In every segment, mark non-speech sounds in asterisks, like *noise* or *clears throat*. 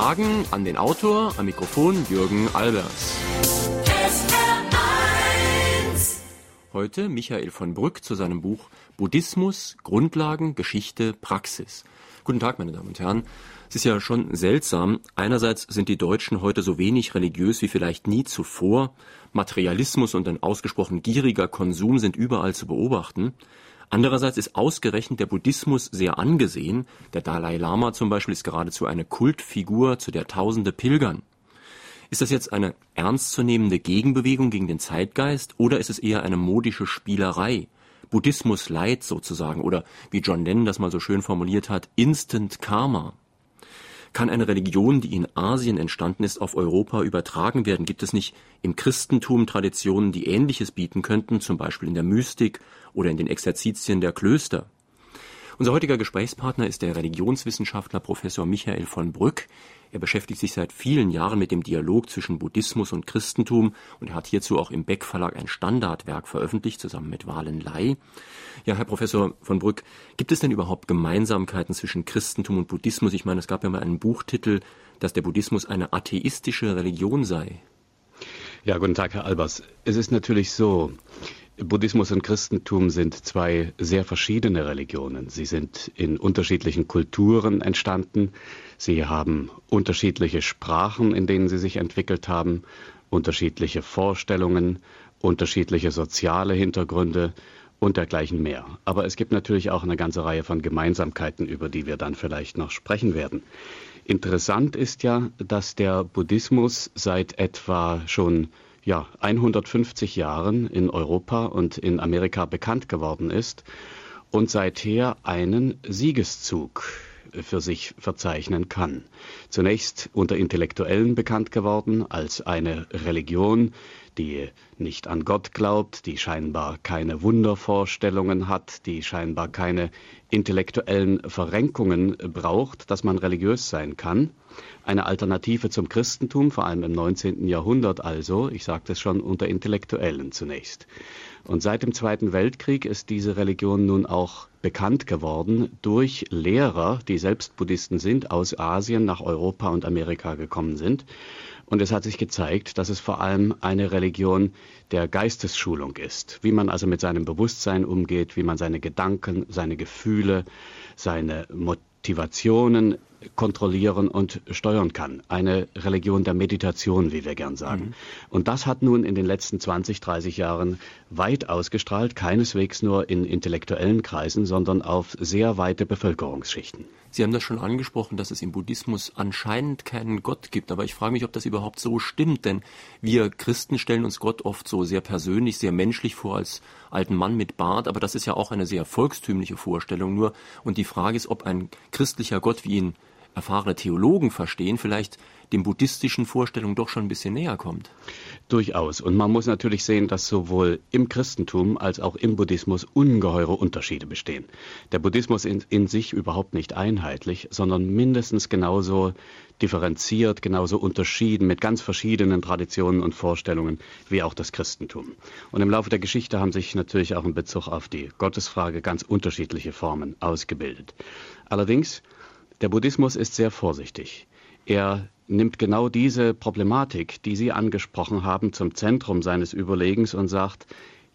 Fragen an den Autor, am Mikrofon Jürgen Albers. Heute Michael von Brück zu seinem Buch Buddhismus, Grundlagen, Geschichte, Praxis. Guten Tag, meine Damen und Herren. Es ist ja schon seltsam. Einerseits sind die Deutschen heute so wenig religiös wie vielleicht nie zuvor. Materialismus und ein ausgesprochen gieriger Konsum sind überall zu beobachten. Andererseits ist ausgerechnet der Buddhismus sehr angesehen. Der Dalai Lama zum Beispiel ist geradezu eine Kultfigur, zu der Tausende pilgern. Ist das jetzt eine ernstzunehmende Gegenbewegung gegen den Zeitgeist oder ist es eher eine modische Spielerei? Buddhismus Light sozusagen oder wie John Lennon das mal so schön formuliert hat, Instant Karma. Kann eine Religion, die in Asien entstanden ist, auf Europa übertragen werden? Gibt es nicht im Christentum Traditionen, die Ähnliches bieten könnten, zum Beispiel in der Mystik oder in den Exerzitien der Klöster? Unser heutiger Gesprächspartner ist der Religionswissenschaftler Professor Michael von Brück. Er beschäftigt sich seit vielen Jahren mit dem Dialog zwischen Buddhismus und Christentum und er hat hierzu auch im Beck Verlag ein Standardwerk veröffentlicht, zusammen mit Wahlen Lai. Ja, Herr Professor von Brück, gibt es denn überhaupt Gemeinsamkeiten zwischen Christentum und Buddhismus? Ich meine, es gab ja mal einen Buchtitel, dass der Buddhismus eine atheistische Religion sei. Ja, guten Tag, Herr Albers. Es ist natürlich so, Buddhismus und Christentum sind zwei sehr verschiedene Religionen. Sie sind in unterschiedlichen Kulturen entstanden. Sie haben unterschiedliche Sprachen, in denen sie sich entwickelt haben, unterschiedliche Vorstellungen, unterschiedliche soziale Hintergründe und dergleichen mehr. Aber es gibt natürlich auch eine ganze Reihe von Gemeinsamkeiten, über die wir dann vielleicht noch sprechen werden. Interessant ist ja, dass der Buddhismus seit etwa schon ja, 150 Jahren in Europa und in Amerika bekannt geworden ist und seither einen Siegeszug für sich verzeichnen kann. Zunächst unter Intellektuellen bekannt geworden als eine Religion, die nicht an Gott glaubt, die scheinbar keine Wundervorstellungen hat, die scheinbar keine intellektuellen Verrenkungen braucht, dass man religiös sein kann. Eine Alternative zum Christentum, vor allem im 19. Jahrhundert also, ich sagte es schon, unter Intellektuellen zunächst. Und seit dem Zweiten Weltkrieg ist diese Religion nun auch bekannt geworden durch Lehrer, die selbst Buddhisten sind, aus Asien nach Europa und Amerika gekommen sind. Und es hat sich gezeigt, dass es vor allem eine Religion der Geistesschulung ist, wie man also mit seinem Bewusstsein umgeht, wie man seine Gedanken, seine Gefühle, seine Motivationen kontrollieren und steuern kann. Eine Religion der Meditation, wie wir gern sagen. Mhm. Und das hat nun in den letzten 20, 30 Jahren weit ausgestrahlt, keineswegs nur in intellektuellen Kreisen, sondern auf sehr weite Bevölkerungsschichten. Sie haben das schon angesprochen, dass es im Buddhismus anscheinend keinen Gott gibt, aber ich frage mich, ob das überhaupt so stimmt, denn wir Christen stellen uns Gott oft so sehr persönlich, sehr menschlich vor als alten Mann mit Bart, aber das ist ja auch eine sehr volkstümliche Vorstellung nur und die Frage ist, ob ein christlicher Gott, wie ihn erfahrene Theologen verstehen, vielleicht dem buddhistischen Vorstellungen doch schon ein bisschen näher kommt. Durchaus. Und man muss natürlich sehen, dass sowohl im Christentum als auch im Buddhismus ungeheure Unterschiede bestehen. Der Buddhismus in, in sich überhaupt nicht einheitlich, sondern mindestens genauso differenziert, genauso unterschieden mit ganz verschiedenen Traditionen und Vorstellungen wie auch das Christentum. Und im Laufe der Geschichte haben sich natürlich auch in Bezug auf die Gottesfrage ganz unterschiedliche Formen ausgebildet. Allerdings der Buddhismus ist sehr vorsichtig. Er nimmt genau diese Problematik, die Sie angesprochen haben, zum Zentrum seines Überlegens und sagt,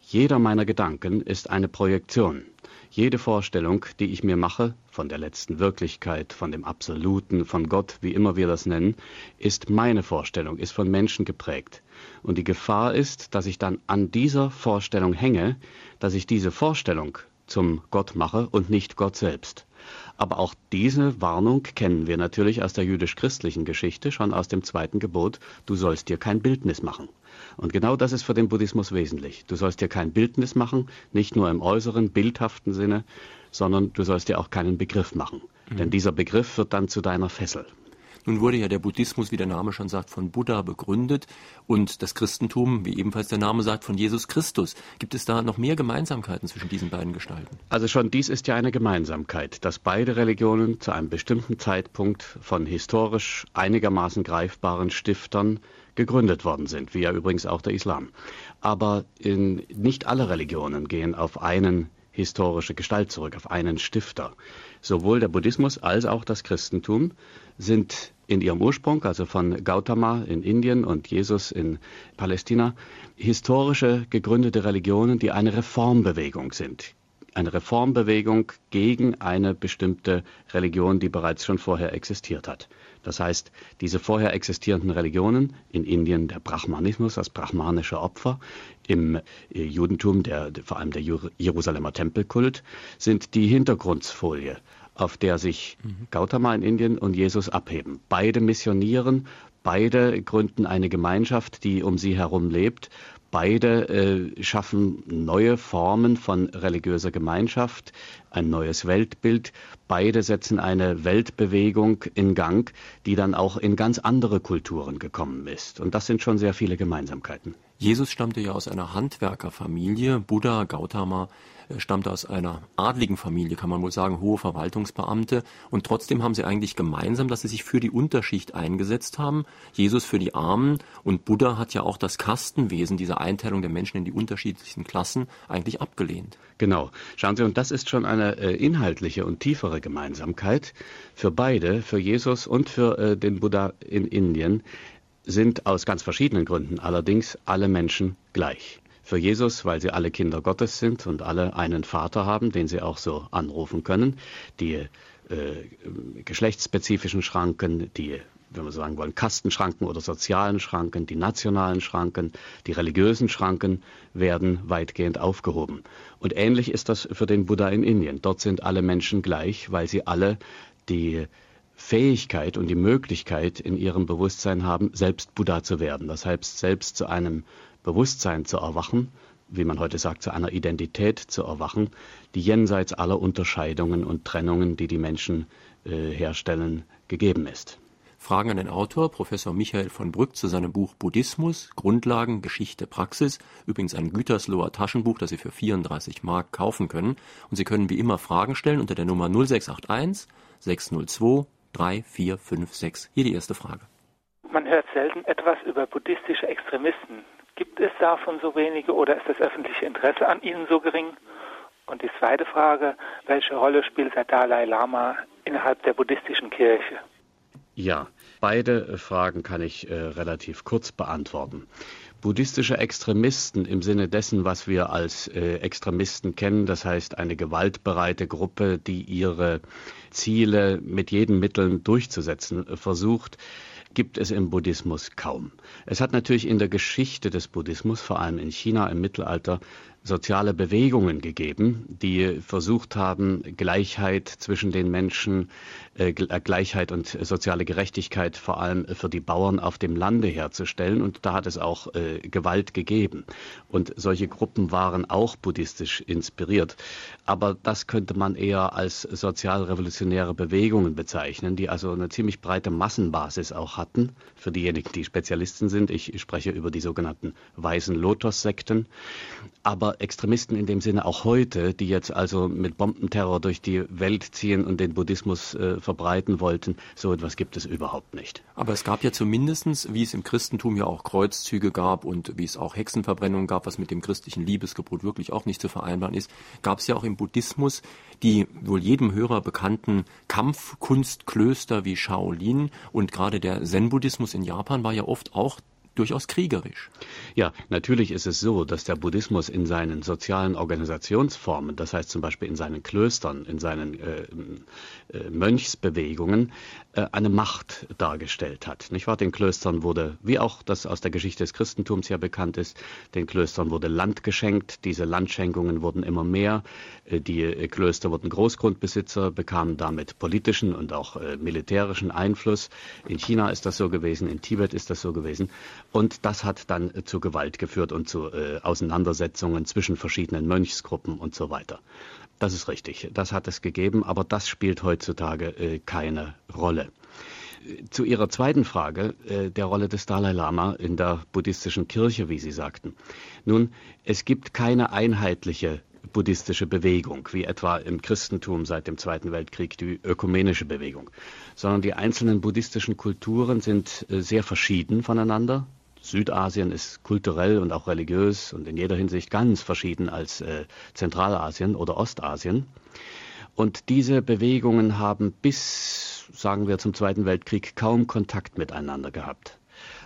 jeder meiner Gedanken ist eine Projektion. Jede Vorstellung, die ich mir mache, von der letzten Wirklichkeit, von dem Absoluten, von Gott, wie immer wir das nennen, ist meine Vorstellung, ist von Menschen geprägt. Und die Gefahr ist, dass ich dann an dieser Vorstellung hänge, dass ich diese Vorstellung zum Gott mache und nicht Gott selbst. Aber auch diese Warnung kennen wir natürlich aus der jüdisch-christlichen Geschichte, schon aus dem zweiten Gebot, du sollst dir kein Bildnis machen. Und genau das ist für den Buddhismus wesentlich. Du sollst dir kein Bildnis machen, nicht nur im äußeren, bildhaften Sinne, sondern du sollst dir auch keinen Begriff machen. Mhm. Denn dieser Begriff wird dann zu deiner Fessel. Nun wurde ja der Buddhismus, wie der Name schon sagt, von Buddha begründet und das Christentum, wie ebenfalls der Name sagt, von Jesus Christus. Gibt es da noch mehr Gemeinsamkeiten zwischen diesen beiden Gestalten? Also schon dies ist ja eine Gemeinsamkeit, dass beide Religionen zu einem bestimmten Zeitpunkt von historisch einigermaßen greifbaren Stiftern gegründet worden sind, wie ja übrigens auch der Islam. Aber in, nicht alle Religionen gehen auf einen historische Gestalt zurück, auf einen Stifter. Sowohl der Buddhismus als auch das Christentum sind in ihrem Ursprung, also von Gautama in Indien und Jesus in Palästina, historische gegründete Religionen, die eine Reformbewegung sind. Eine Reformbewegung gegen eine bestimmte Religion, die bereits schon vorher existiert hat. Das heißt, diese vorher existierenden Religionen, in Indien der Brahmanismus, das brahmanische Opfer, im äh, Judentum der, vor allem der Jerusalemer Tempelkult, sind die Hintergrundfolie, auf der sich mhm. Gautama in Indien und Jesus abheben. Beide missionieren, beide gründen eine Gemeinschaft, die um sie herum lebt Beide äh, schaffen neue Formen von religiöser Gemeinschaft, ein neues Weltbild. Beide setzen eine Weltbewegung in Gang, die dann auch in ganz andere Kulturen gekommen ist. Und das sind schon sehr viele Gemeinsamkeiten. Jesus stammte ja aus einer Handwerkerfamilie. Buddha, Gautama stammte aus einer adligen Familie, kann man wohl sagen, hohe Verwaltungsbeamte. Und trotzdem haben sie eigentlich gemeinsam, dass sie sich für die Unterschicht eingesetzt haben. Jesus für die Armen und Buddha hat ja auch das Kastenwesen, diese Einteilung der Menschen in die unterschiedlichen Klassen, eigentlich abgelehnt. Genau. Schauen Sie, und das ist schon eine äh, inhaltliche und tiefere Gemeinsamkeit für beide, für Jesus und für äh, den Buddha in Indien sind aus ganz verschiedenen Gründen allerdings alle Menschen gleich für Jesus, weil sie alle Kinder Gottes sind und alle einen Vater haben, den sie auch so anrufen können. Die äh, geschlechtsspezifischen Schranken, die, wenn wir sagen wollen, Kastenschranken oder sozialen Schranken, die nationalen Schranken, die religiösen Schranken werden weitgehend aufgehoben. Und ähnlich ist das für den Buddha in Indien. Dort sind alle Menschen gleich, weil sie alle die Fähigkeit und die Möglichkeit in ihrem Bewusstsein haben, selbst Buddha zu werden. Das heißt, selbst zu einem Bewusstsein zu erwachen, wie man heute sagt, zu einer Identität zu erwachen, die jenseits aller Unterscheidungen und Trennungen, die die Menschen äh, herstellen, gegeben ist. Fragen an den Autor, Professor Michael von Brück, zu seinem Buch Buddhismus, Grundlagen, Geschichte, Praxis. Übrigens ein Gütersloher Taschenbuch, das Sie für 34 Mark kaufen können. Und Sie können wie immer Fragen stellen unter der Nummer 0681 602 3456. Hier die erste Frage. Man hört selten etwas über buddhistische Extremisten. Gibt es davon so wenige oder ist das öffentliche Interesse an ihnen so gering? Und die zweite Frage, welche Rolle spielt der Dalai Lama innerhalb der buddhistischen Kirche? Ja, beide Fragen kann ich äh, relativ kurz beantworten. Buddhistische Extremisten im Sinne dessen, was wir als äh, Extremisten kennen, das heißt eine gewaltbereite Gruppe, die ihre Ziele mit jeden Mitteln durchzusetzen äh, versucht, gibt es im Buddhismus kaum. Es hat natürlich in der Geschichte des Buddhismus, vor allem in China im Mittelalter, soziale Bewegungen gegeben, die versucht haben, Gleichheit zwischen den Menschen, äh, äh, Gleichheit und soziale Gerechtigkeit vor allem für die Bauern auf dem Lande herzustellen. Und da hat es auch äh, Gewalt gegeben. Und solche Gruppen waren auch buddhistisch inspiriert. Aber das könnte man eher als sozialrevolutionäre Bewegungen bezeichnen, die also eine ziemlich breite Massenbasis auch hatten. Für diejenigen, die Spezialisten sind, ich spreche über die sogenannten weißen Lotus-Sekten. Aber Extremisten in dem Sinne auch heute, die jetzt also mit Bombenterror durch die Welt ziehen und den Buddhismus äh, verbreiten wollten, so etwas gibt es überhaupt nicht. Aber es gab ja zumindestens, wie es im Christentum ja auch Kreuzzüge gab und wie es auch Hexenverbrennungen gab, was mit dem christlichen Liebesgebot wirklich auch nicht zu vereinbaren ist, gab es ja auch im Buddhismus die wohl jedem Hörer bekannten Kampfkunstklöster wie Shaolin und gerade der Zen-Buddhismus in Japan war ja oft auch durchaus kriegerisch. Ja, natürlich ist es so, dass der Buddhismus in seinen sozialen Organisationsformen, das heißt zum Beispiel in seinen Klöstern, in seinen äh, äh, Mönchsbewegungen, äh, eine Macht dargestellt hat. Nicht wahr? Den Klöstern wurde, wie auch das aus der Geschichte des Christentums ja bekannt ist, den Klöstern wurde Land geschenkt. Diese Landschenkungen wurden immer mehr. Äh, die äh, Klöster wurden Großgrundbesitzer, bekamen damit politischen und auch äh, militärischen Einfluss. In China ist das so gewesen, in Tibet ist das so gewesen. Und das hat dann äh, zu Gewalt geführt und zu äh, Auseinandersetzungen zwischen verschiedenen Mönchsgruppen und so weiter. Das ist richtig, das hat es gegeben, aber das spielt heutzutage äh, keine Rolle. Zu Ihrer zweiten Frage, äh, der Rolle des Dalai Lama in der buddhistischen Kirche, wie Sie sagten. Nun, es gibt keine einheitliche buddhistische Bewegung, wie etwa im Christentum seit dem Zweiten Weltkrieg die ökumenische Bewegung, sondern die einzelnen buddhistischen Kulturen sind äh, sehr verschieden voneinander Südasien ist kulturell und auch religiös und in jeder Hinsicht ganz verschieden als äh, Zentralasien oder Ostasien. Und diese Bewegungen haben bis, sagen wir, zum Zweiten Weltkrieg kaum Kontakt miteinander gehabt.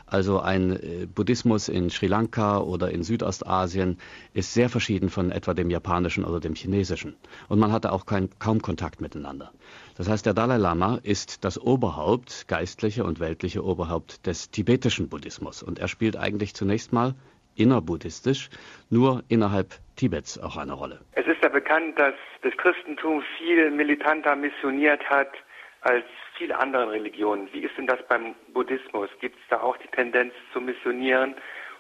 Also ein äh, Buddhismus in Sri Lanka oder in Südostasien ist sehr verschieden von etwa dem japanischen oder dem chinesischen. Und man hatte auch kein, kaum Kontakt miteinander. Das heißt, der Dalai Lama ist das Oberhaupt, geistliche und weltliche Oberhaupt des tibetischen Buddhismus. Und er spielt eigentlich zunächst mal innerbuddhistisch, nur innerhalb Tibets auch eine Rolle. Es ist ja bekannt, dass das Christentum viel militanter missioniert hat als viele andere Religionen. Wie ist denn das beim Buddhismus? Gibt es da auch die Tendenz zu missionieren?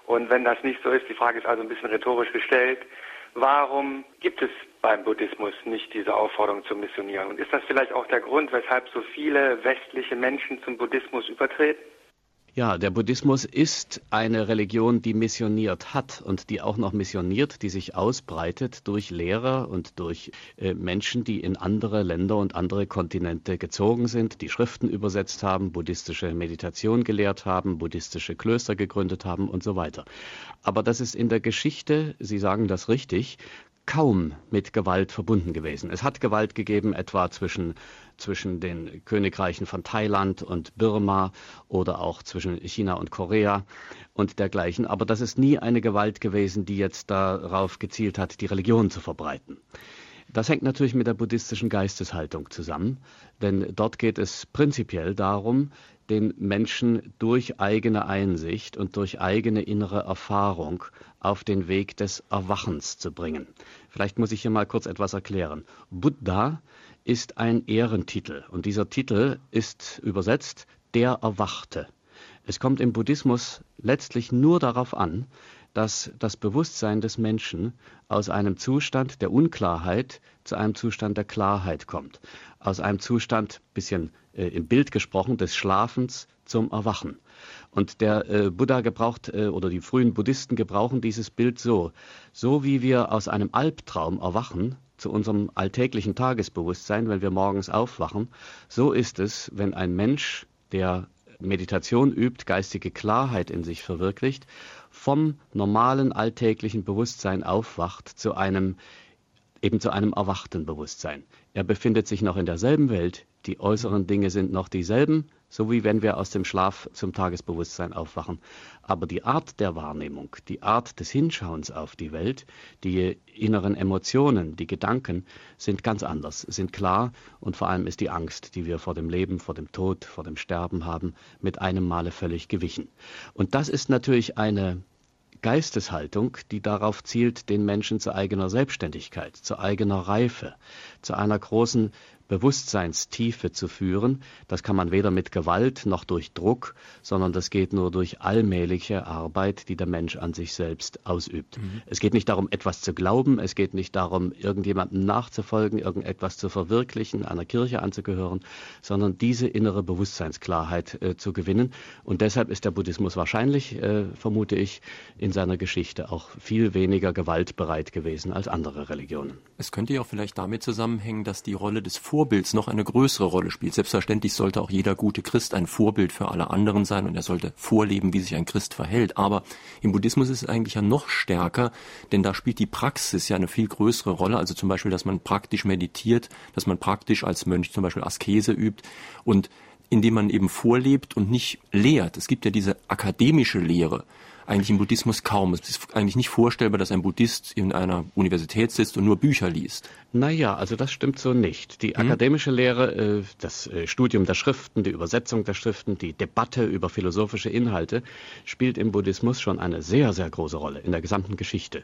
Und wenn das nicht so ist, die Frage ist also ein bisschen rhetorisch gestellt, warum gibt es beim Buddhismus nicht diese Aufforderung zu missionieren? Und ist das vielleicht auch der Grund, weshalb so viele westliche Menschen zum Buddhismus übertreten? Ja, der Buddhismus ist eine Religion, die missioniert hat und die auch noch missioniert, die sich ausbreitet durch Lehrer und durch äh, Menschen, die in andere Länder und andere Kontinente gezogen sind, die Schriften übersetzt haben, buddhistische Meditation gelehrt haben, buddhistische Klöster gegründet haben und so weiter. Aber das ist in der Geschichte, Sie sagen das richtig, kaum mit Gewalt verbunden gewesen. Es hat Gewalt gegeben, etwa zwischen, zwischen den Königreichen von Thailand und Birma oder auch zwischen China und Korea und dergleichen. Aber das ist nie eine Gewalt gewesen, die jetzt darauf gezielt hat, die Religion zu verbreiten. Das hängt natürlich mit der buddhistischen Geisteshaltung zusammen, denn dort geht es prinzipiell darum, den Menschen durch eigene Einsicht und durch eigene innere Erfahrung auf den Weg des Erwachens zu bringen. Vielleicht muss ich hier mal kurz etwas erklären. Buddha ist ein Ehrentitel und dieser Titel ist übersetzt der Erwachte. Es kommt im Buddhismus letztlich nur darauf an, dass das Bewusstsein des Menschen aus einem Zustand der Unklarheit zu einem Zustand der Klarheit kommt, aus einem Zustand, bisschen äh, im Bild gesprochen, des Schlafens zum Erwachen. Und der äh, Buddha gebraucht, äh, oder die frühen Buddhisten gebrauchen dieses Bild so, so wie wir aus einem Albtraum erwachen, zu unserem alltäglichen Tagesbewusstsein, wenn wir morgens aufwachen, so ist es, wenn ein Mensch, der Meditation übt, geistige Klarheit in sich verwirklicht, vom normalen alltäglichen Bewusstsein aufwacht zu einem eben zu einem erwachten Bewusstsein. Er befindet sich noch in derselben Welt, die äußeren Dinge sind noch dieselben, so wie wenn wir aus dem Schlaf zum Tagesbewusstsein aufwachen. Aber die Art der Wahrnehmung, die Art des Hinschauens auf die Welt, die inneren Emotionen, die Gedanken sind ganz anders, sind klar und vor allem ist die Angst, die wir vor dem Leben, vor dem Tod, vor dem Sterben haben, mit einem Male völlig gewichen. Und das ist natürlich eine Geisteshaltung, die darauf zielt, den Menschen zu eigener Selbstständigkeit, zu eigener Reife, zu einer großen Bewusstseinstiefe zu führen. Das kann man weder mit Gewalt noch durch Druck, sondern das geht nur durch allmähliche Arbeit, die der Mensch an sich selbst ausübt. Mhm. Es geht nicht darum, etwas zu glauben, es geht nicht darum, irgendjemandem nachzufolgen, irgendetwas zu verwirklichen, einer Kirche anzugehören, sondern diese innere Bewusstseinsklarheit äh, zu gewinnen. Und deshalb ist der Buddhismus wahrscheinlich, äh, vermute ich, in seiner Geschichte auch viel weniger gewaltbereit gewesen als andere Religionen. Es könnte ja auch vielleicht damit zusammenhängen, dass die Rolle des Vor Vorbilds noch eine größere Rolle spielt. Selbstverständlich sollte auch jeder gute Christ ein Vorbild für alle anderen sein und er sollte vorleben, wie sich ein Christ verhält. Aber im Buddhismus ist es eigentlich ja noch stärker, denn da spielt die Praxis ja eine viel größere Rolle. Also zum Beispiel, dass man praktisch meditiert, dass man praktisch als Mönch zum Beispiel Askese übt und indem man eben vorlebt und nicht lehrt. Es gibt ja diese akademische Lehre, eigentlich im Buddhismus kaum. Es ist eigentlich nicht vorstellbar, dass ein Buddhist in einer Universität sitzt und nur Bücher liest. Naja, also das stimmt so nicht. Die hm? akademische Lehre, äh, das äh, Studium der Schriften, die Übersetzung der Schriften, die Debatte über philosophische Inhalte spielt im Buddhismus schon eine sehr, sehr große Rolle in der gesamten Geschichte.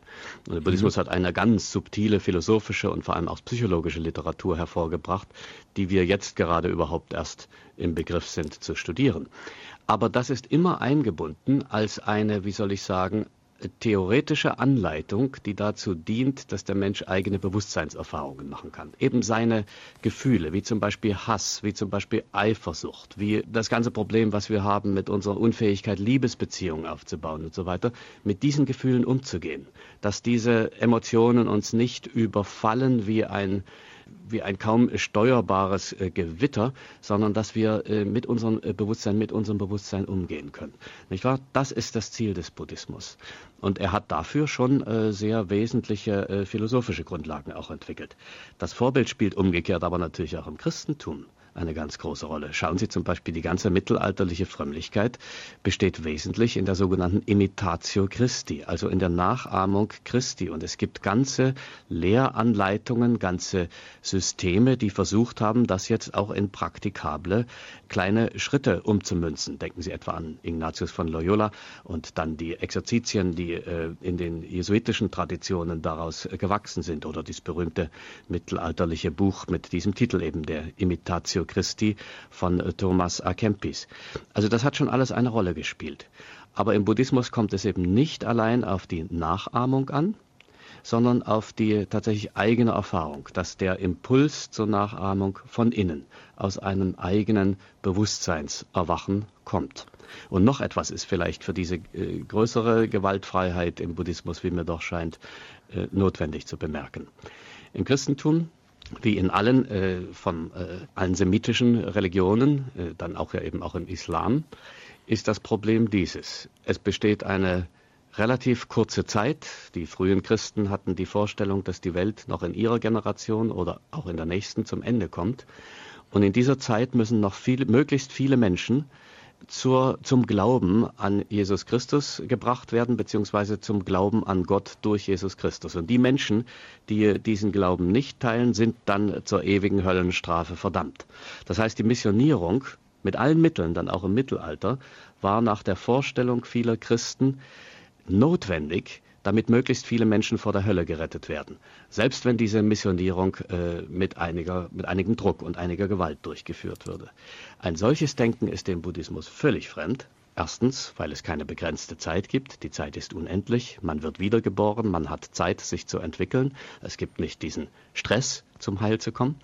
der Buddhismus mhm. hat eine ganz subtile philosophische und vor allem auch psychologische Literatur hervorgebracht, die wir jetzt gerade überhaupt erst im Begriff sind zu studieren. Aber das ist immer eingebunden als eine, wie soll ich sagen, theoretische Anleitung, die dazu dient, dass der Mensch eigene Bewusstseinserfahrungen machen kann. Eben seine Gefühle, wie zum Beispiel Hass, wie zum Beispiel Eifersucht, wie das ganze Problem, was wir haben mit unserer Unfähigkeit, Liebesbeziehungen aufzubauen und so weiter, mit diesen Gefühlen umzugehen. Dass diese Emotionen uns nicht überfallen wie ein wie ein kaum steuerbares äh, Gewitter, sondern dass wir äh, mit unserem äh, Bewusstsein, mit unserem Bewusstsein umgehen können. Nicht wahr? Das ist das Ziel des Buddhismus. Und er hat dafür schon sehr wesentliche philosophische Grundlagen auch entwickelt. Das Vorbild spielt umgekehrt aber natürlich auch im Christentum eine ganz große Rolle. Schauen Sie zum Beispiel, die ganze mittelalterliche Frömmlichkeit besteht wesentlich in der sogenannten Imitatio Christi, also in der Nachahmung Christi. Und es gibt ganze Lehranleitungen, ganze Systeme, die versucht haben, das jetzt auch in praktikable kleine Schritte umzumünzen. Denken Sie etwa an Ignatius von Loyola und dann die Exerzitien, die äh, in den jesuitischen Traditionen daraus äh, gewachsen sind oder das berühmte mittelalterliche Buch mit diesem Titel eben der Imitatio Christi von äh, Thomas A. Kempis. Also das hat schon alles eine Rolle gespielt. Aber im Buddhismus kommt es eben nicht allein auf die Nachahmung an, sondern auf die tatsächlich eigene Erfahrung, dass der Impuls zur Nachahmung von innen, aus einem eigenen Bewusstseinserwachen kommt. Und noch etwas ist vielleicht für diese äh, größere Gewaltfreiheit im Buddhismus, wie mir doch scheint, äh, notwendig zu bemerken. Im Christentum wie in allen äh, von äh, allen semitischen Religionen, äh, dann auch ja eben auch im Islam, ist das Problem dieses. Es besteht eine relativ kurze Zeit. Die frühen Christen hatten die Vorstellung, dass die Welt noch in ihrer Generation oder auch in der nächsten zum Ende kommt. Und in dieser Zeit müssen noch viele, möglichst viele Menschen zur, zum Glauben an Jesus Christus gebracht werden, beziehungsweise zum Glauben an Gott durch Jesus Christus. Und die Menschen, die diesen Glauben nicht teilen, sind dann zur ewigen Höllenstrafe verdammt. Das heißt, die Missionierung mit allen Mitteln, dann auch im Mittelalter, war nach der Vorstellung vieler Christen notwendig, damit möglichst viele Menschen vor der Hölle gerettet werden. Selbst wenn diese Missionierung äh, mit, einiger, mit einigem Druck und einiger Gewalt durchgeführt würde. Ein solches Denken ist dem Buddhismus völlig fremd. Erstens, weil es keine begrenzte Zeit gibt. Die Zeit ist unendlich. Man wird wiedergeboren. Man hat Zeit, sich zu entwickeln. Es gibt nicht diesen Stress, zum Heil zu kommen.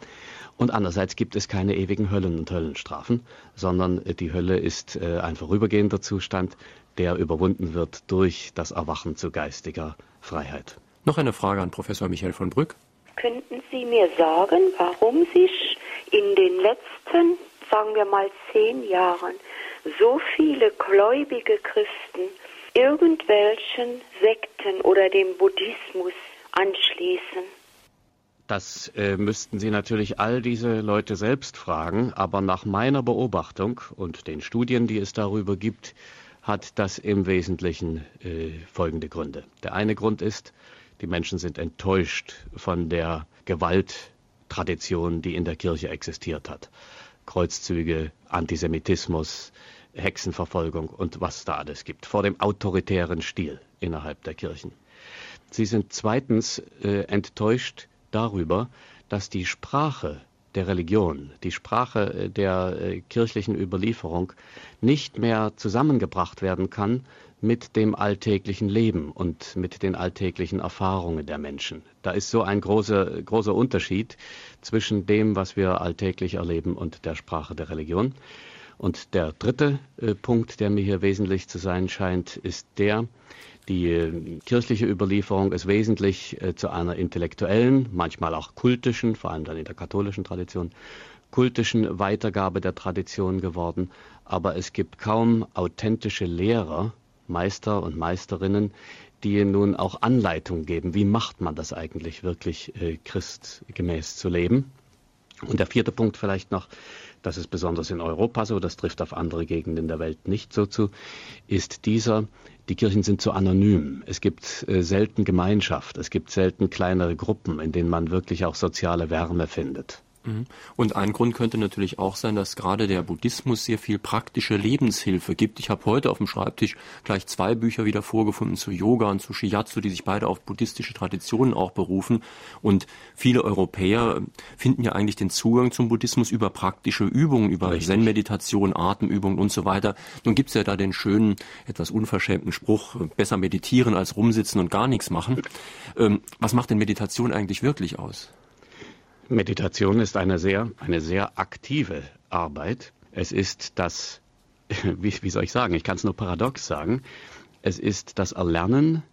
Und andererseits gibt es keine ewigen Höllen und Höllenstrafen, sondern die Hölle ist äh, ein vorübergehender Zustand, der überwunden wird durch das Erwachen zu geistiger Freiheit. Noch eine Frage an Professor Michael von Brück. Könnten Sie mir sagen, warum sich in den letzten, sagen wir mal, zehn Jahren so viele gläubige Christen irgendwelchen Sekten oder dem Buddhismus anschließen? Das äh, müssten Sie natürlich all diese Leute selbst fragen, aber nach meiner Beobachtung und den Studien, die es darüber gibt, hat das im Wesentlichen äh, folgende Gründe. Der eine Grund ist, die Menschen sind enttäuscht von der Gewalttradition, die in der Kirche existiert hat. Kreuzzüge, Antisemitismus, Hexenverfolgung und was da alles gibt, vor dem autoritären Stil innerhalb der Kirchen. Sie sind zweitens äh, enttäuscht darüber, dass die Sprache der Religion, die Sprache äh, der äh, kirchlichen Überlieferung nicht mehr zusammengebracht werden kann mit dem alltäglichen Leben und mit den alltäglichen Erfahrungen der Menschen. Da ist so ein großer, großer Unterschied zwischen dem, was wir alltäglich erleben und der Sprache der Religion. Und der dritte äh, Punkt, der mir hier wesentlich zu sein scheint, ist der, die äh, kirchliche Überlieferung ist wesentlich äh, zu einer intellektuellen, manchmal auch kultischen, vor allem dann in der katholischen Tradition, kultischen Weitergabe der Tradition geworden. Aber es gibt kaum authentische Lehrer, Meister und Meisterinnen, die nun auch Anleitung geben, wie macht man das eigentlich wirklich äh, christgemäß zu leben. Und der vierte Punkt vielleicht noch, das ist besonders in Europa so, das trifft auf andere Gegenden der Welt nicht so zu, ist dieser, die Kirchen sind zu anonym. Es gibt äh, selten Gemeinschaft, es gibt selten kleinere Gruppen, in denen man wirklich auch soziale Wärme findet. Mhm. Und ein Grund könnte natürlich auch sein, dass gerade der Buddhismus sehr viel praktische Lebenshilfe gibt. Ich habe heute auf dem Schreibtisch gleich zwei Bücher wieder vorgefunden zu Yoga und zu Shiatsu, die sich beide auf buddhistische Traditionen auch berufen. Und viele Europäer finden ja eigentlich den Zugang zum Buddhismus über praktische Übungen, über Zen-Meditation, Atemübungen und so weiter. Nun gibt's ja da den schönen, etwas unverschämten Spruch, besser meditieren als rumsitzen und gar nichts machen. Ähm, was macht denn Meditation eigentlich wirklich aus? Meditation ist eine sehr, eine sehr aktive Arbeit. Es ist das, *laughs* wie, wie soll ich sagen, ich kann es nur paradox sagen, es ist das Erlernen,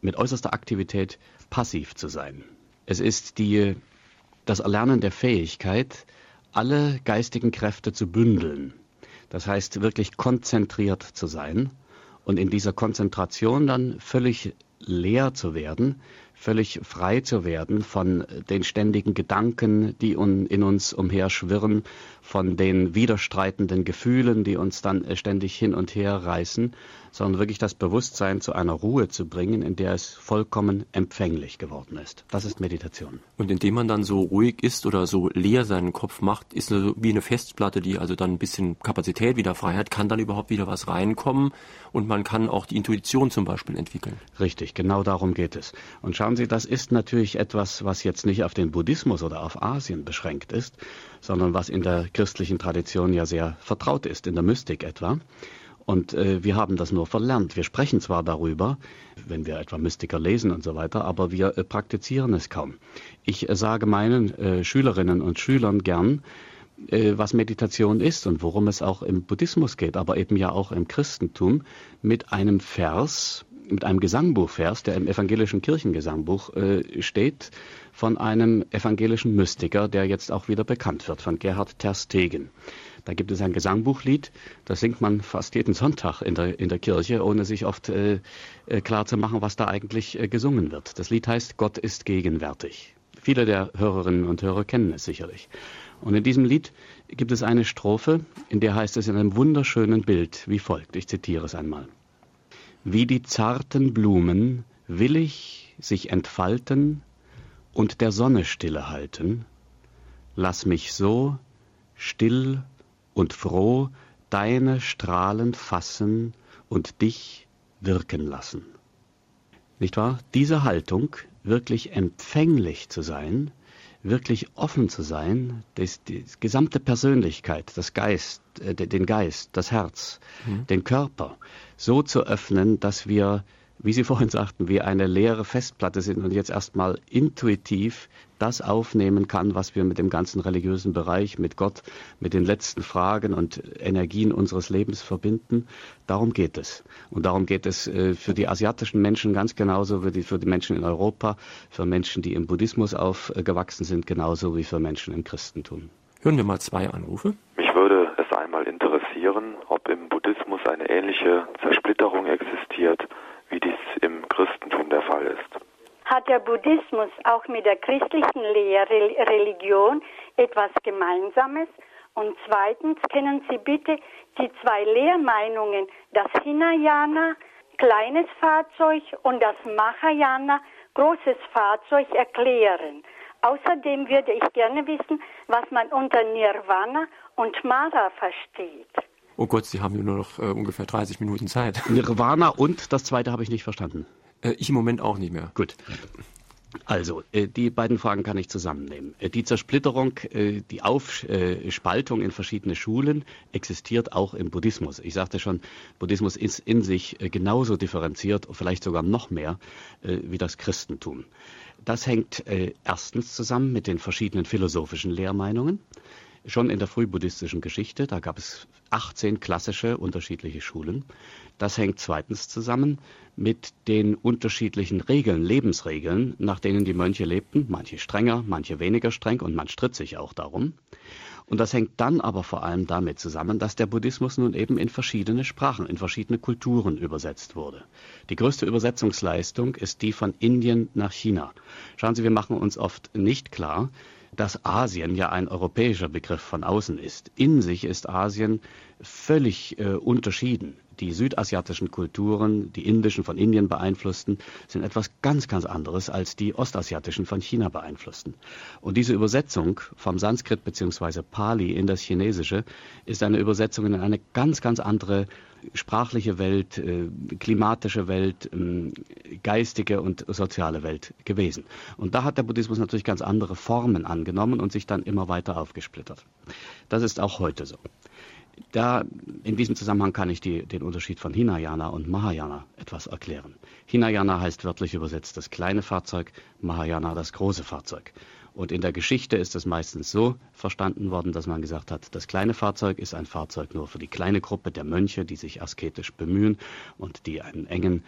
mit äußerster Aktivität passiv zu sein. Es ist die, das Erlernen der Fähigkeit, alle geistigen Kräfte zu bündeln. Das heißt, wirklich konzentriert zu sein und in dieser Konzentration dann völlig leer zu werden, völlig frei zu werden von den ständigen Gedanken, die in uns umherschwirren, von den widerstreitenden Gefühlen, die uns dann ständig hin und her reißen, sondern wirklich das Bewusstsein zu einer Ruhe zu bringen, in der es vollkommen empfänglich geworden ist. Das ist Meditation. Und indem man dann so ruhig ist oder so leer seinen Kopf macht, ist es wie eine Festplatte, die also dann ein bisschen Kapazität wieder frei hat, kann dann überhaupt wieder was reinkommen und man kann auch die Intuition zum Beispiel entwickeln. Richtig, genau darum geht es. Und schauen Sie, das ist natürlich etwas, was jetzt nicht auf den Buddhismus oder auf Asien beschränkt ist, sondern was in der christlichen Tradition ja sehr vertraut ist, in der Mystik etwa. Und äh, wir haben das nur verlernt. Wir sprechen zwar darüber, wenn wir etwa Mystiker lesen und so weiter, aber wir äh, praktizieren es kaum. Ich äh, sage meinen äh, Schülerinnen und Schülern gern, äh, was Meditation ist und worum es auch im Buddhismus geht, aber eben ja auch im Christentum mit einem Vers, mit einem Gesangbuchvers, der im evangelischen Kirchengesangbuch äh, steht, von einem evangelischen Mystiker, der jetzt auch wieder bekannt wird, von Gerhard Terstegen. Da gibt es ein Gesangbuchlied, das singt man fast jeden Sonntag in der, in der Kirche, ohne sich oft äh, äh, klar zu machen, was da eigentlich äh, gesungen wird. Das Lied heißt Gott ist gegenwärtig. Viele der Hörerinnen und Hörer kennen es sicherlich. Und in diesem Lied gibt es eine Strophe, in der heißt es in einem wunderschönen Bild wie folgt. Ich zitiere es einmal. Wie die zarten Blumen willig sich entfalten und der Sonne stille halten, lass mich so still und froh deine Strahlen fassen und dich wirken lassen. Nicht wahr? Diese Haltung, wirklich empfänglich zu sein, wirklich offen zu sein, das, die gesamte Persönlichkeit, das Geist, äh, den Geist, das Herz, mhm. den Körper so zu öffnen, dass wir wie Sie *laughs* vorhin sagten, wie eine leere Festplatte sind und jetzt erstmal intuitiv das aufnehmen kann, was wir mit dem ganzen religiösen Bereich, mit Gott, mit den letzten Fragen und Energien unseres Lebens verbinden. Darum geht es. Und darum geht es äh, für die asiatischen Menschen ganz genauso wie für die Menschen in Europa, für Menschen, die im Buddhismus aufgewachsen sind, genauso wie für Menschen im Christentum. Hören wir mal zwei Anrufe. Mich würde es einmal interessieren, ob im Buddhismus eine ähnliche Zersplitterung existiert wie dies im Christentum der Fall ist. Hat der Buddhismus auch mit der christlichen Religion etwas Gemeinsames? Und zweitens, können Sie bitte die zwei Lehrmeinungen, das Hinayana, kleines Fahrzeug, und das Mahayana, großes Fahrzeug, erklären? Außerdem würde ich gerne wissen, was man unter Nirvana und Mara versteht. Oh Gott, Sie haben nur noch äh, ungefähr 30 Minuten Zeit. Nirvana und das zweite habe ich nicht verstanden. Äh, ich im Moment auch nicht mehr. Gut. Also, äh, die beiden Fragen kann ich zusammennehmen. Äh, die Zersplitterung, äh, die Aufspaltung in verschiedene Schulen existiert auch im Buddhismus. Ich sagte schon, Buddhismus ist in sich genauso differenziert, vielleicht sogar noch mehr, wie das Christentum. Das hängt erstens zusammen mit den verschiedenen philosophischen Lehrmeinungen schon in der frühbuddhistischen Geschichte. Da gab es 18 klassische unterschiedliche Schulen. Das hängt zweitens zusammen mit den unterschiedlichen Regeln, Lebensregeln, nach denen die Mönche lebten. Manche strenger, manche weniger streng und man stritt sich auch darum. Und das hängt dann aber vor allem damit zusammen, dass der Buddhismus nun eben in verschiedene Sprachen, in verschiedene Kulturen übersetzt wurde. Die größte Übersetzungsleistung ist die von Indien nach China. Schauen Sie, wir machen uns oft nicht klar, dass Asien ja ein europäischer Begriff von außen ist. In sich ist Asien völlig äh, unterschieden. Die südasiatischen Kulturen, die indischen von Indien beeinflussten, sind etwas ganz, ganz anderes als die ostasiatischen von China beeinflussten. Und diese Übersetzung vom Sanskrit bzw. Pali in das Chinesische ist eine Übersetzung in eine ganz, ganz andere sprachliche Welt, äh, klimatische Welt, äh, geistige und soziale Welt gewesen. Und da hat der Buddhismus natürlich ganz andere Formen angenommen und sich dann immer weiter aufgesplittert. Das ist auch heute so. Da, in diesem Zusammenhang kann ich die, den Unterschied von Hinayana und Mahayana etwas erklären. Hinayana heißt wörtlich übersetzt das kleine Fahrzeug, Mahayana das große Fahrzeug. Und in der Geschichte ist es meistens so verstanden worden, dass man gesagt hat, das kleine Fahrzeug ist ein Fahrzeug nur für die kleine Gruppe der Mönche, die sich asketisch bemühen und die einen engen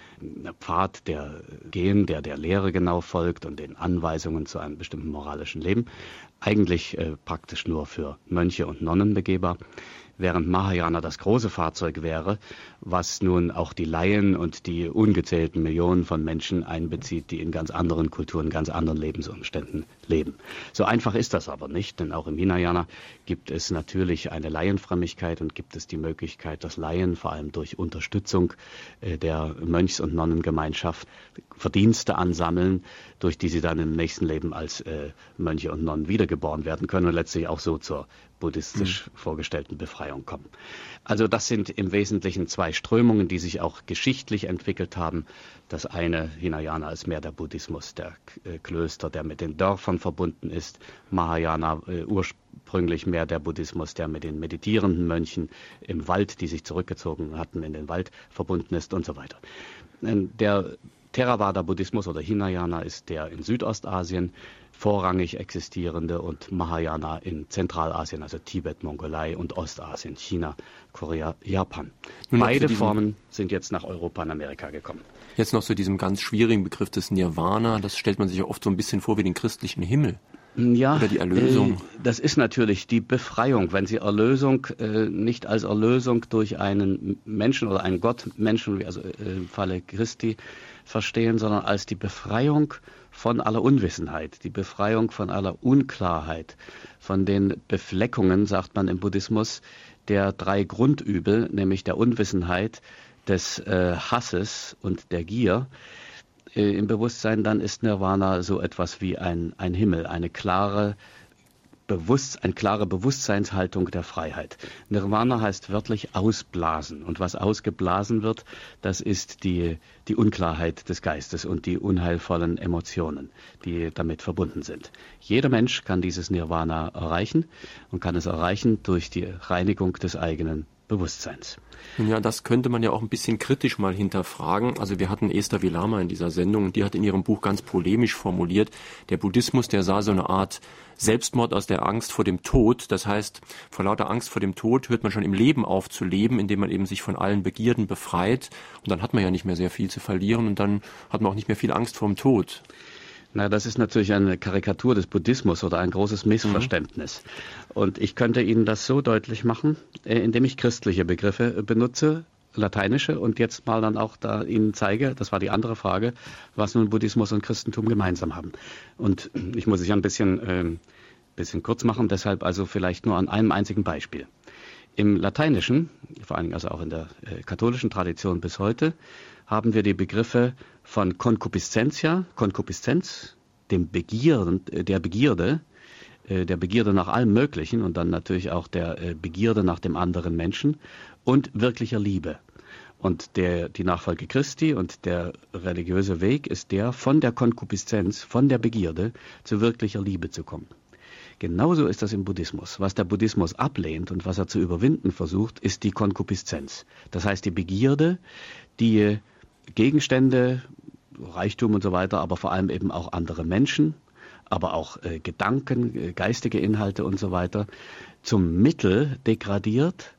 Pfad der gehen, der der Lehre genau folgt und den Anweisungen zu einem bestimmten moralischen Leben. Eigentlich äh, praktisch nur für Mönche und Nonnen begehbar während Mahayana das große Fahrzeug wäre, was nun auch die Laien und die ungezählten Millionen von Menschen einbezieht, die in ganz anderen Kulturen, ganz anderen Lebensumständen leben. So einfach ist das aber nicht, denn auch im Hinayana gibt es natürlich eine Laienfrömmigkeit und gibt es die Möglichkeit, dass Laien vor allem durch Unterstützung äh, der Mönchs- und Nonnengemeinschaft Verdienste ansammeln, durch die sie dann im nächsten Leben als äh, Mönche und Nonnen wiedergeboren werden können und letztlich auch so zur buddhistisch mhm. vorgestellten Befreiung kommen. Also das sind im Wesentlichen zwei Strömungen, die sich auch geschichtlich entwickelt haben. Das eine, Hinayana, ist mehr der Buddhismus der äh, Klöster, der mit den Dörfern verbunden ist. Mahayana äh, ursprünglich mehr der Buddhismus, der mit den meditierenden Mönchen im Wald, die sich zurückgezogen hatten, in den Wald verbunden ist und so weiter. Äh, der Theravada-Buddhismus oder Hinayana ist der in Südostasien vorrangig existierende und Mahayana in Zentralasien, also Tibet, Mongolei und Ostasien, China, Korea, Japan. Nun Beide Formen sind jetzt nach Europa und Amerika gekommen. Jetzt noch zu diesem ganz schwierigen Begriff des Nirvana. Das stellt man sich ja oft so ein bisschen vor wie den christlichen Himmel. Ja, oder die Erlösung. Äh, das ist natürlich die Befreiung. Wenn Sie Erlösung äh, nicht als Erlösung durch einen Menschen oder einen Gottmenschen, also äh, im Falle Christi, verstehen, sondern als die Befreiung von aller Unwissenheit, die Befreiung von aller Unklarheit, von den Befleckungen, sagt man im Buddhismus, der drei Grundübel, nämlich der Unwissenheit, des äh, Hasses und der Gier, äh, im Bewusstsein, dann ist Nirvana so etwas wie ein, ein Himmel, eine klare, Bewusst, eine klare Bewusstseinshaltung der Freiheit. Nirvana heißt wörtlich ausblasen. Und was ausgeblasen wird, das ist die, die Unklarheit des Geistes und die unheilvollen Emotionen, die damit verbunden sind. Jeder Mensch kann dieses Nirvana erreichen und kann es erreichen durch die Reinigung des eigenen Bewusstseins. Ja, das könnte man ja auch ein bisschen kritisch mal hinterfragen. Also wir hatten Esther Vilama in dieser Sendung und die hat in ihrem Buch ganz polemisch formuliert, der Buddhismus, der sah so eine Art Selbstmord aus der Angst vor dem Tod. Das heißt, vor lauter Angst vor dem Tod hört man schon im Leben auf zu leben, indem man eben sich von allen Begierden befreit. Und dann hat man ja nicht mehr sehr viel zu verlieren und dann hat man auch nicht mehr viel Angst vor dem Tod. Na, das ist natürlich eine Karikatur des Buddhismus oder ein großes Missverständnis. Mhm. Und ich könnte Ihnen das so deutlich machen, äh, indem ich christliche Begriffe benutze, lateinische, und jetzt mal dann auch da Ihnen zeige, das war die andere Frage, was nun Buddhismus und Christentum gemeinsam haben. Und ich muss es ja ein bisschen, äh, bisschen kurz machen, deshalb also vielleicht nur an einem einzigen Beispiel. Im Lateinischen, vor allen Dingen also auch in der äh, katholischen Tradition bis heute, haben wir die Begriffe von Concupiscentia, Concupiscenz, dem Begierden, der Begierde, äh, der Begierde nach allem Möglichen und dann natürlich auch der äh, Begierde nach dem anderen Menschen und wirklicher Liebe. Und der, die Nachfolge Christi und der religiöse Weg ist der, von der Konkupiszenz, von der Begierde zu wirklicher Liebe zu kommen. Genauso ist das im Buddhismus. Was der Buddhismus ablehnt und was er zu überwinden versucht, ist die Konkupiszenz. Das heißt die Begierde, die Gegenstände, Reichtum und so weiter, aber vor allem eben auch andere Menschen, aber auch äh, Gedanken, äh, geistige Inhalte und so weiter, zum Mittel degradiert,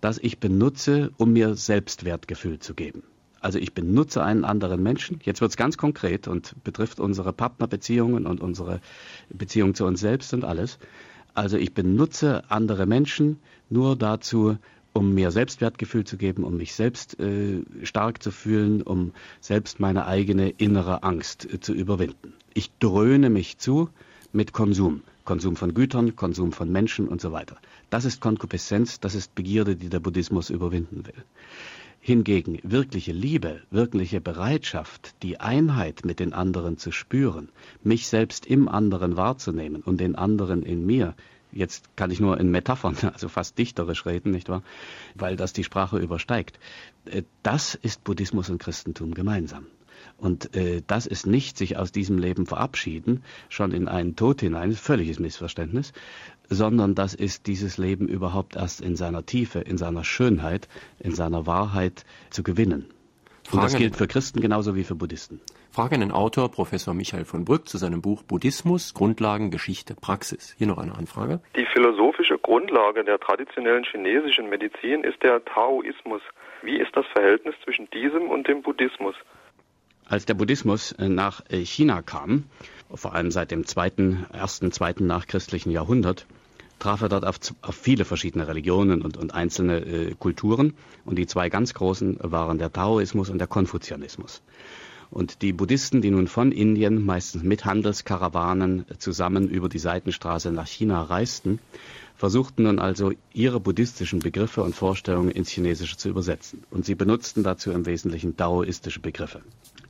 das ich benutze, um mir Selbstwertgefühl zu geben. Also ich benutze einen anderen Menschen. Jetzt wird es ganz konkret und betrifft unsere Partnerbeziehungen und unsere Beziehung zu uns selbst und alles. Also ich benutze andere Menschen nur dazu, um mir Selbstwertgefühl zu geben, um mich selbst äh, stark zu fühlen, um selbst meine eigene innere Angst äh, zu überwinden. Ich dröhne mich zu mit Konsum. Konsum von Gütern, Konsum von Menschen und so weiter. Das ist Konkupiszenz, das ist Begierde, die der Buddhismus überwinden will. Hingegen wirkliche Liebe, wirkliche Bereitschaft, die Einheit mit den anderen zu spüren, mich selbst im anderen wahrzunehmen und den anderen in mir, Jetzt kann ich nur in Metaphern, *laughs* also fast dichterisch reden, nicht wahr? Weil das die Sprache übersteigt. Äh, das ist Buddhismus und Christentum gemeinsam. Und äh, das ist nicht sich aus diesem Leben verabschieden, schon in einen Tod hinein, völliges Missverständnis, sondern das ist dieses Leben überhaupt erst in seiner Tiefe, in seiner Schönheit, in seiner Wahrheit zu gewinnen. Und das gilt für Christen genauso wie für Buddhisten. Frage an den Autor, Professor Michael von Brück, zu seinem Buch Buddhismus, Grundlagen, Geschichte, Praxis. Hier noch eine Anfrage. Die philosophische Grundlage der traditionellen chinesischen Medizin ist der Taoismus. Wie ist das Verhältnis zwischen diesem und dem Buddhismus? Als der Buddhismus äh, nach äh, China kam, vor allem seit dem zweiten, ersten, zweiten nachchristlichen Jahrhundert, traf er dort auf, auf viele verschiedene Religionen und, und einzelne äh, Kulturen. Und die zwei ganz großen waren der Taoismus und der Konfuzianismus. Und die Buddhisten, die nun von Indien, meistens mit Handelskarawanen, zusammen über die Seitenstraße nach China reisten, versuchten nun also ihre buddhistischen Begriffe und Vorstellungen ins Chinesische zu übersetzen. Und sie benutzten dazu im Wesentlichen daoistische Begriffe.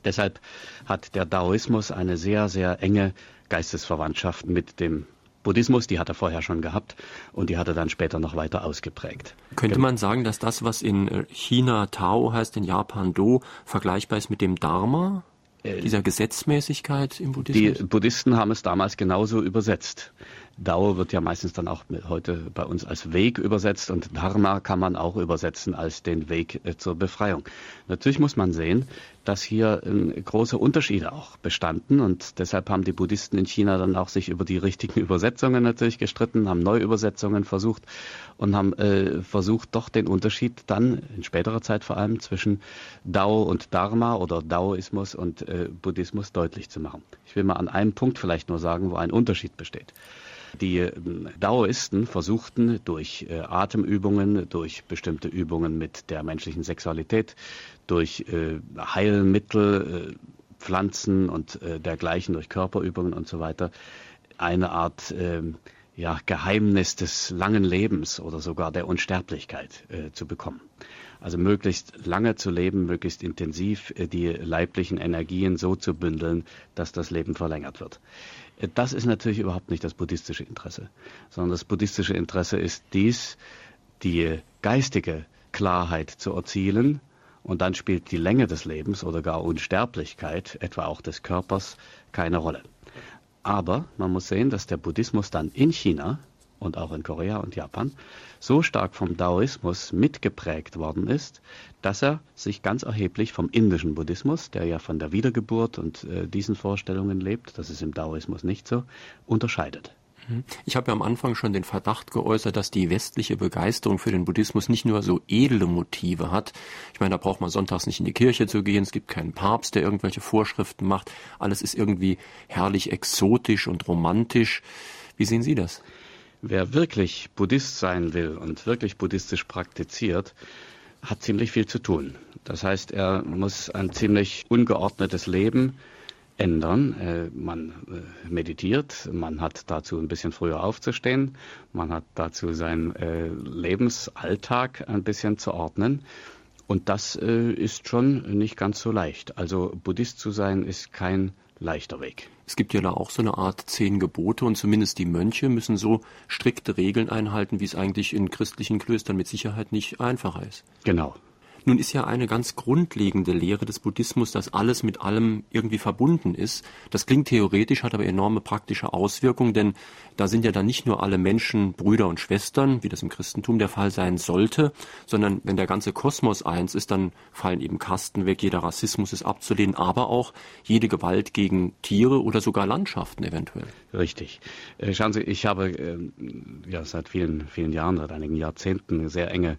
Deshalb hat der Daoismus eine sehr, sehr enge Geistesverwandtschaft mit dem Buddhismus, die hat er vorher schon gehabt und die hat er dann später noch weiter ausgeprägt. Könnte man sagen, dass das, was in äh, China Tao heißt, in Japan Do, vergleichbar ist mit dem Dharma? Äh, dieser Gesetzmäßigkeit im Buddhismus? Die Buddhisten haben es damals genauso übersetzt. Dao wird ja meistens dann auch heute bei uns als Weg übersetzt und Dharma kann man auch übersetzen als den Weg äh, zur Befreiung. Natürlich muss man sehen, dass hier äh, große Unterschiede auch bestanden und deshalb haben die Buddhisten in China dann auch sich über die richtigen Übersetzungen natürlich gestritten, haben Neuübersetzungen versucht und haben äh, versucht, doch den Unterschied dann in späterer Zeit vor allem zwischen Dao und Dharma oder Daoismus und äh, Buddhismus deutlich zu machen. Ich will mal an einem Punkt vielleicht nur sagen, wo ein Unterschied besteht. Die ähm, Daoisten versuchten durch äh, Atemübungen, durch bestimmte Übungen mit der menschlichen Sexualität, durch äh, Heilmittel, äh, Pflanzen und dergleichen, durch Körperübungen und so weiter, eine Art ähm, ja, Geheimnis des langen Lebens oder sogar der Unsterblichkeit zu bekommen. Also möglichst lange zu leben, möglichst intensiv die leiblichen Energien so zu bündeln, dass das Leben verlängert wird. Das ist natürlich überhaupt nicht das buddhistische Interesse, sondern das buddhistische Interesse ist dies, die geistige Klarheit zu erzielen, und dann spielt die Länge des Lebens oder gar Unsterblichkeit, etwa auch des Körpers, keine Rolle. Aber man muss sehen, dass der Buddhismus dann in China und auch in Korea und Japan so stark vom Daoismus mitgeprägt worden ist, dass er sich ganz erheblich vom indischen Buddhismus, der ja von der Wiedergeburt und äh, diesen Vorstellungen lebt, das ist im Daoismus nicht so, unterscheidet. Mhm. Ich habe ja am Anfang schon den Verdacht geäußert, dass die westliche Begeisterung für den Buddhismus nicht nur so edle Motive hat. Ich meine, da braucht man sonntags nicht in die Kirche zu gehen, es gibt keinen Papst, der irgendwelche Vorschriften macht. Alles ist irgendwie herrlich exotisch und romantisch. Wie sehen Sie das? Wer wirklich Buddhist sein will und wirklich buddhistisch praktiziert, hat ziemlich viel zu tun. Das heißt, er muss ein ziemlich ungeordnetes Leben ändern. Äh, man äh, meditiert, man hat dazu ein bisschen früher aufzustehen, man hat dazu seinen äh, Lebensalltag ein bisschen zu ordnen. Und das ist schon nicht ganz so leicht. Also Buddhist zu sein ist kein leichter Weg. Es gibt ja da auch so eine Art zehn Gebote und zumindest die Mönche müssen so strikte Regeln einhalten, wie es eigentlich in christlichen Klöstern mit Sicherheit nicht einfacher ist. Genau. Nun ist ja eine ganz grundlegende Lehre des Buddhismus, dass alles mit allem irgendwie verbunden ist. Das klingt theoretisch, hat aber enorme praktische Auswirkungen, denn da sind ja dann nicht nur alle Menschen Brüder und Schwestern, wie das im Christentum der Fall sein sollte, sondern wenn der ganze Kosmos eins ist, dann fallen eben Kasten weg, jeder Rassismus ist abzulehnen, aber auch jede Gewalt gegen Tiere oder sogar Landschaften eventuell. Richtig. Äh, schauen Sie, ich habe äh, ja seit vielen, vielen Jahren, seit einigen Jahrzehnten sehr enge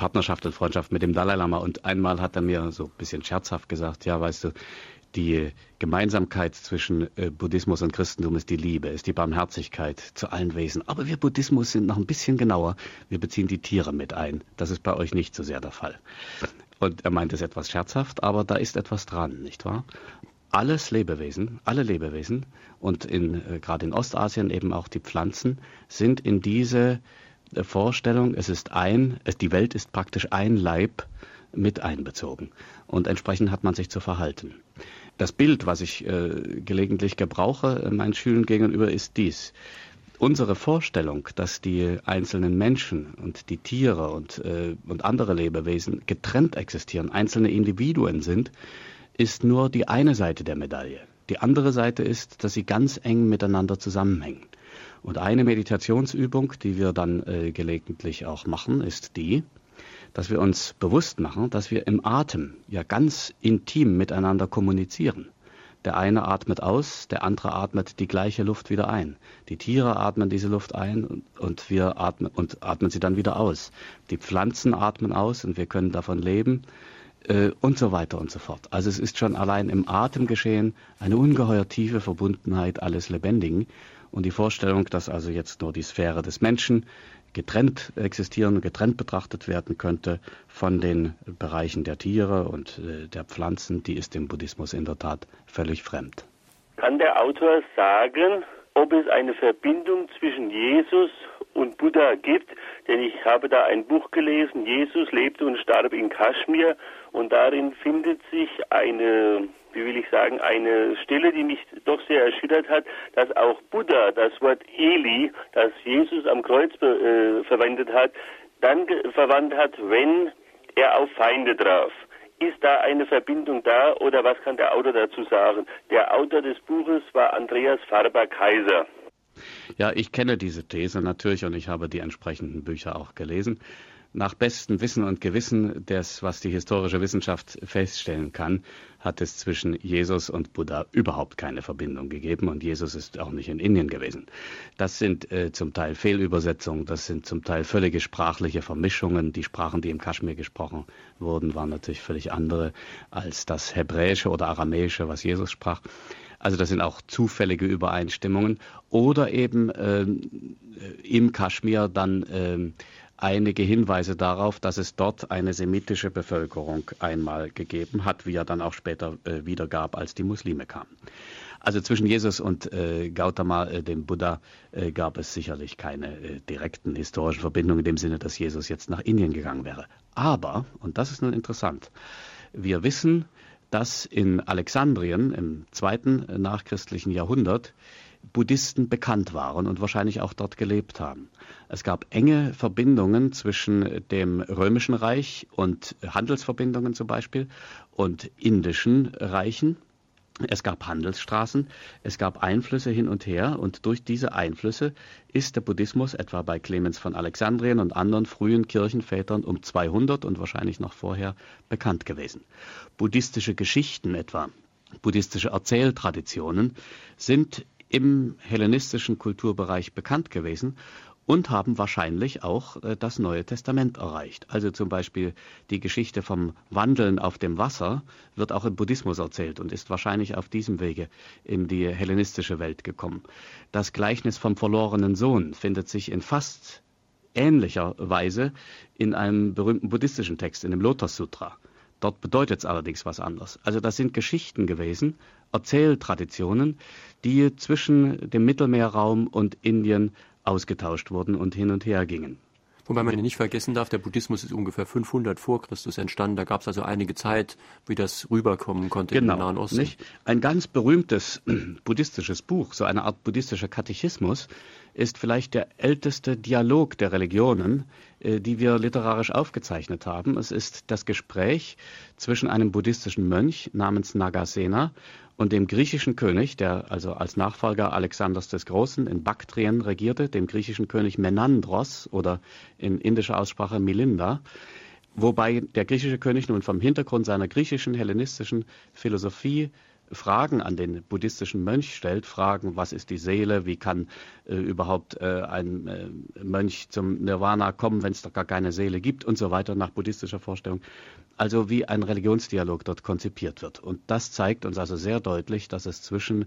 Partnerschaft und Freundschaft mit dem Dalai Lama. Und einmal hat er mir so ein bisschen scherzhaft gesagt, ja, weißt du, die Gemeinsamkeit zwischen äh, Buddhismus und Christentum ist die Liebe, ist die Barmherzigkeit zu allen Wesen. Aber wir Buddhismus sind noch ein bisschen genauer. Wir beziehen die Tiere mit ein. Das ist bei euch nicht so sehr der Fall. Und er meint es etwas scherzhaft, aber da ist etwas dran, nicht wahr? Alles Lebewesen, alle Lebewesen und in, äh, gerade in Ostasien eben auch die Pflanzen sind in diese Vorstellung, es ist ein, es, die Welt ist praktisch ein Leib mit einbezogen. Und entsprechend hat man sich zu verhalten. Das Bild, was ich äh, gelegentlich gebrauche äh, meinen Schülern gegenüber, ist dies. Unsere Vorstellung, dass die einzelnen Menschen und die Tiere und, äh, und andere Lebewesen getrennt existieren, einzelne Individuen sind, ist nur die eine Seite der Medaille. Die andere Seite ist, dass sie ganz eng miteinander zusammenhängen. Und eine Meditationsübung, die wir dann äh, gelegentlich auch machen, ist die, dass wir uns bewusst machen, dass wir im Atem ja ganz intim miteinander kommunizieren. Der eine atmet aus, der andere atmet die gleiche Luft wieder ein. Die Tiere atmen diese Luft ein und wir atmen und atmen sie dann wieder aus. Die Pflanzen atmen aus und wir können davon leben äh, und so weiter und so fort. Also es ist schon allein im Atem geschehen eine ungeheuer tiefe Verbundenheit alles Lebendigen und die Vorstellung, dass also jetzt nur die Sphäre des Menschen getrennt existieren, getrennt betrachtet werden könnte von den Bereichen der Tiere und äh, der Pflanzen, die ist dem Buddhismus in der Tat völlig fremd. Kann der Autor sagen, ob es eine Verbindung zwischen Jesus und Buddha gibt? Denn ich habe da ein Buch gelesen, Jesus lebte und starb in Kaschmir und darin findet sich eine wie will ich sagen, eine Stelle, die mich doch sehr erschüttert hat, dass auch Buddha das Wort Eli, das Jesus am Kreuz äh, verwendet hat, dann verwandt hat, wenn er auf Feinde traf. Ist da eine Verbindung da oder was kann der Autor dazu sagen? Der Autor des Buches war Andreas Farber-Kaiser. Ja, ich kenne diese These natürlich und ich habe die entsprechenden Bücher auch gelesen nach bestem Wissen und Gewissen des, was die historische Wissenschaft feststellen kann, hat es zwischen Jesus und Buddha überhaupt keine Verbindung gegeben und Jesus ist auch nicht in Indien gewesen. Das sind äh, zum Teil Fehlübersetzungen, das sind zum Teil völlige sprachliche Vermischungen. Die Sprachen, die im Kaschmir gesprochen wurden, waren natürlich völlig andere als das Hebräische oder Aramäische, was Jesus sprach. Also das sind auch zufällige Übereinstimmungen oder eben äh, im Kaschmir dann äh, einige Hinweise darauf, dass es dort eine semitische Bevölkerung einmal gegeben hat, wie er dann auch später äh, wieder gab, als die Muslime kamen. Also zwischen Jesus und äh, Gautama, äh, dem Buddha, äh, gab es sicherlich keine äh, direkten historischen Verbindungen in dem Sinne, dass Jesus jetzt nach Indien gegangen wäre. Aber, und das ist nun interessant, wir wissen, dass in Alexandrien im zweiten äh, nachchristlichen Jahrhundert Buddhisten bekannt waren und wahrscheinlich auch dort gelebt haben. Es gab enge Verbindungen zwischen dem Römischen Reich und Handelsverbindungen zum Beispiel und indischen Reichen. Es gab Handelsstraßen, es gab Einflüsse hin und her und durch diese Einflüsse ist der Buddhismus etwa bei Clemens von Alexandrien und anderen frühen Kirchenvätern um 200 und wahrscheinlich noch vorher bekannt gewesen. Buddhistische Geschichten etwa, buddhistische Erzähltraditionen sind im hellenistischen Kulturbereich bekannt gewesen und haben wahrscheinlich auch äh, das Neue Testament erreicht. Also zum Beispiel die Geschichte vom Wandeln auf dem Wasser wird auch im Buddhismus erzählt und ist wahrscheinlich auf diesem Wege in die hellenistische Welt gekommen. Das Gleichnis vom verlorenen Sohn findet sich in fast ähnlicher Weise in einem berühmten buddhistischen Text, in dem Lotus Sutra. Dort bedeutet es allerdings was anderes. Also das sind Geschichten gewesen, Erzähltraditionen, die zwischen dem Mittelmeerraum und Indien ausgetauscht wurden und hin und her gingen. Wobei man nicht vergessen darf, der Buddhismus ist ungefähr 500 vor Christus entstanden. Da gab es also einige Zeit, wie das rüberkommen konnte genau, im Nahen Osten. Nicht? Ein ganz berühmtes *clears throat* buddhistisches Buch, so eine Art buddhistischer Katechismus, ist vielleicht der älteste Dialog der Religionen, äh, die wir literarisch aufgezeichnet haben. Es ist das Gespräch zwischen einem buddhistischen Mönch namens Nagasena und dem griechischen König, der also als Nachfolger Alexanders des Großen in Baktrien regierte, dem griechischen König Menandros oder in indischer Aussprache Milinda, wobei der griechische König nun vom Hintergrund seiner griechischen hellenistischen Philosophie Fragen an den buddhistischen Mönch stellt, Fragen, was ist die Seele, wie kann äh, überhaupt äh, ein äh, Mönch zum Nirvana kommen, wenn es doch gar keine Seele gibt und so weiter nach buddhistischer Vorstellung. Also wie ein Religionsdialog dort konzipiert wird. Und das zeigt uns also sehr deutlich, dass es zwischen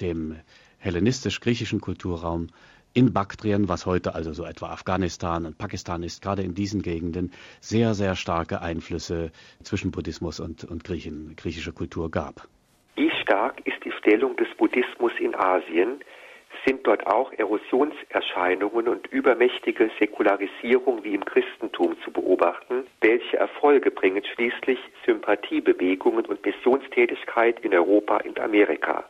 dem hellenistisch-griechischen Kulturraum in Baktrien, was heute also so etwa Afghanistan und Pakistan ist, gerade in diesen Gegenden sehr, sehr starke Einflüsse zwischen Buddhismus und, und Griechen, griechischer Kultur gab. Stark ist die Stellung des Buddhismus in Asien? Sind dort auch Erosionserscheinungen und übermächtige Säkularisierung wie im Christentum zu beobachten? Welche Erfolge bringen schließlich Sympathiebewegungen und Missionstätigkeit in Europa und Amerika?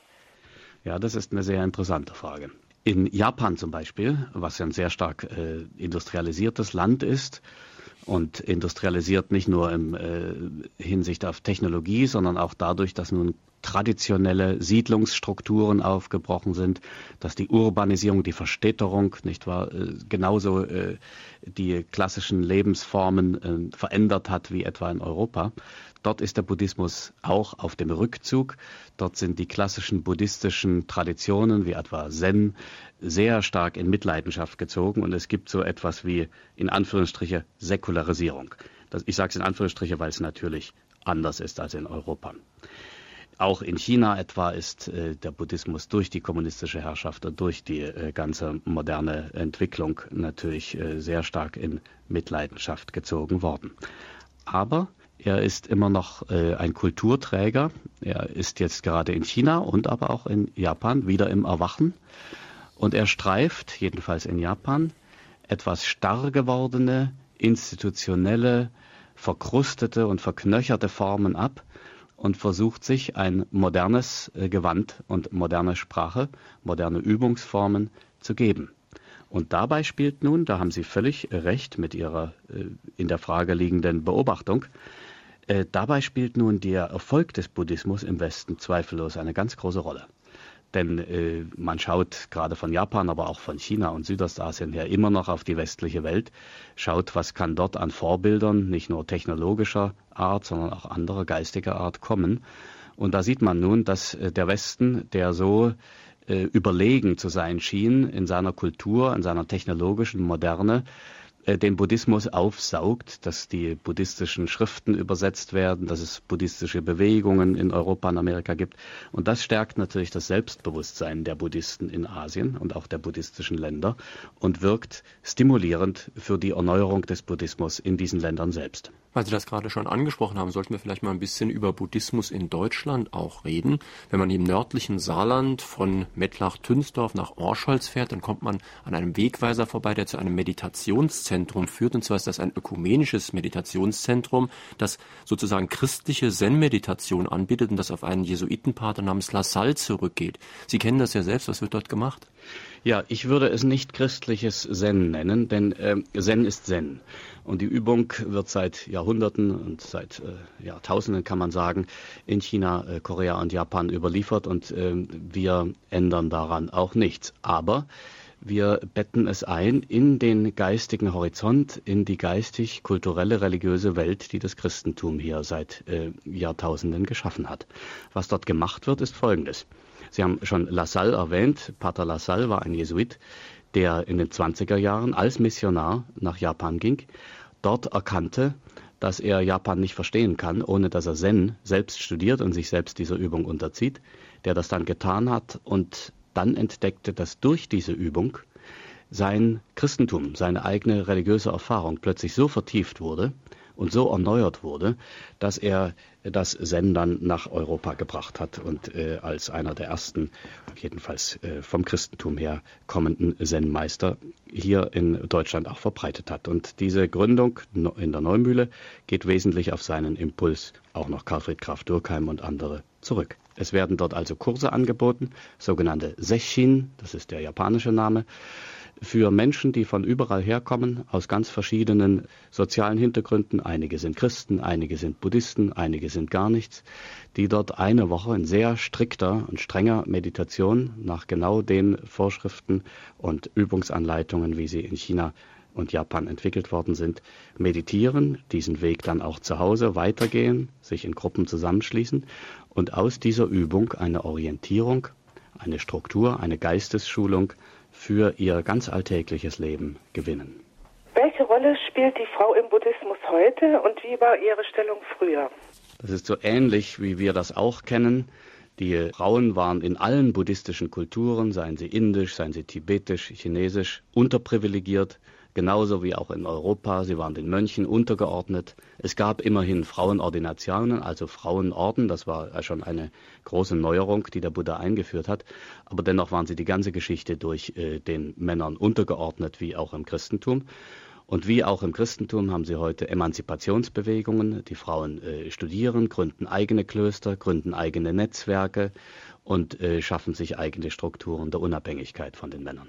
Ja, das ist eine sehr interessante Frage. In Japan zum Beispiel, was ein sehr stark äh, industrialisiertes Land ist, und industrialisiert nicht nur im äh, Hinsicht auf Technologie, sondern auch dadurch, dass nun traditionelle Siedlungsstrukturen aufgebrochen sind, dass die Urbanisierung, die Verstädterung, nicht wahr, äh, genauso äh, die klassischen Lebensformen äh, verändert hat wie etwa in Europa. Dort ist der Buddhismus auch auf dem Rückzug. Dort sind die klassischen buddhistischen Traditionen wie etwa Zen sehr stark in Mitleidenschaft gezogen und es gibt so etwas wie in Anführungsstriche Säkularisierung. Das, ich sage es in Anführungsstriche, weil es natürlich anders ist als in Europa. Auch in China etwa ist äh, der Buddhismus durch die kommunistische Herrschaft und durch die äh, ganze moderne Entwicklung natürlich äh, sehr stark in Mitleidenschaft gezogen worden. Aber er ist immer noch äh, ein Kulturträger. Er ist jetzt gerade in China und aber auch in Japan wieder im Erwachen. Und er streift, jedenfalls in Japan, etwas starr gewordene, institutionelle, verkrustete und verknöcherte Formen ab und versucht sich ein modernes äh, Gewand und moderne Sprache, moderne Übungsformen zu geben. Und dabei spielt nun, da haben Sie völlig recht mit Ihrer äh, in der Frage liegenden Beobachtung, äh, dabei spielt nun der Erfolg des Buddhismus im Westen zweifellos eine ganz große Rolle. Denn äh, man schaut gerade von Japan, aber auch von China und Südostasien her immer noch auf die westliche Welt, schaut, was kann dort an Vorbildern, nicht nur technologischer Art, sondern auch anderer geistiger Art kommen. Und da sieht man nun, dass äh, der Westen, der so äh, überlegen zu sein schien in seiner Kultur, in seiner technologischen Moderne, den Buddhismus aufsaugt, dass die buddhistischen Schriften übersetzt werden, dass es buddhistische Bewegungen in Europa und Amerika gibt. Und das stärkt natürlich das Selbstbewusstsein der Buddhisten in Asien und auch der buddhistischen Länder und wirkt stimulierend für die Erneuerung des Buddhismus in diesen Ländern selbst. Weil Sie das gerade schon angesprochen haben, sollten wir vielleicht mal ein bisschen über Buddhismus in Deutschland auch reden. Wenn man im nördlichen Saarland von Mettlach-Tünsdorf nach Orscholz fährt, dann kommt man an einem Wegweiser vorbei, der zu einem Meditationszentrum führt. Und zwar ist das ein ökumenisches Meditationszentrum, das sozusagen christliche Zen-Meditation anbietet und das auf einen Jesuitenpater namens La Salle zurückgeht. Sie kennen das ja selbst. Was wird dort gemacht? Ja, ich würde es nicht christliches Zen nennen, denn äh, Zen ist Zen. Und die Übung wird seit Jahrhunderten und seit äh, Jahrtausenden, kann man sagen, in China, äh, Korea und Japan überliefert und äh, wir ändern daran auch nichts. Aber wir betten es ein in den geistigen Horizont, in die geistig-kulturelle, religiöse Welt, die das Christentum hier seit äh, Jahrtausenden geschaffen hat. Was dort gemacht wird, ist Folgendes. Sie haben schon Lassalle erwähnt. Pater Lassalle war ein Jesuit, der in den 20er Jahren als Missionar nach Japan ging, dort erkannte, dass er Japan nicht verstehen kann, ohne dass er Zen selbst studiert und sich selbst dieser Übung unterzieht, der das dann getan hat und dann entdeckte, dass durch diese Übung sein Christentum, seine eigene religiöse Erfahrung plötzlich so vertieft wurde, und so erneuert wurde, dass er das Zen dann nach Europa gebracht hat und äh, als einer der ersten, jedenfalls äh, vom Christentum her kommenden Zen-Meister hier in Deutschland auch verbreitet hat. Und diese Gründung in der Neumühle geht wesentlich auf seinen Impuls auch noch Karlfried Graf Dürkheim und andere zurück. Es werden dort also Kurse angeboten, sogenannte Sechin, das ist der japanische Name, für Menschen, die von überall herkommen, aus ganz verschiedenen sozialen Hintergründen. Einige sind Christen, einige sind Buddhisten, einige sind gar nichts, die dort eine Woche in sehr strikter und strenger Meditation nach genau den Vorschriften und Übungsanleitungen, wie sie in China und Japan entwickelt worden sind, meditieren, diesen Weg dann auch zu Hause weitergehen, sich in Gruppen zusammenschließen und aus dieser Übung eine Orientierung, eine Struktur, eine Geistesschulung für ihr ganz alltägliches Leben gewinnen. Welche Rolle spielt die Frau im Buddhismus heute und wie war ihre Stellung früher? Das ist so ähnlich, wie wir das auch kennen. Die Frauen waren in allen buddhistischen Kulturen, seien sie indisch, seien sie tibetisch, chinesisch, unterprivilegiert genauso wie auch in Europa. Sie waren den Mönchen untergeordnet. Es gab immerhin Frauenordinationen, also Frauenorden. Das war schon eine große Neuerung, die der Buddha eingeführt hat. Aber dennoch waren sie die ganze Geschichte durch äh, den Männern untergeordnet, wie auch im Christentum. Und wie auch im Christentum haben sie heute Emanzipationsbewegungen. Die Frauen äh, studieren, gründen eigene Klöster, gründen eigene Netzwerke und äh, schaffen sich eigene Strukturen der Unabhängigkeit von den Männern.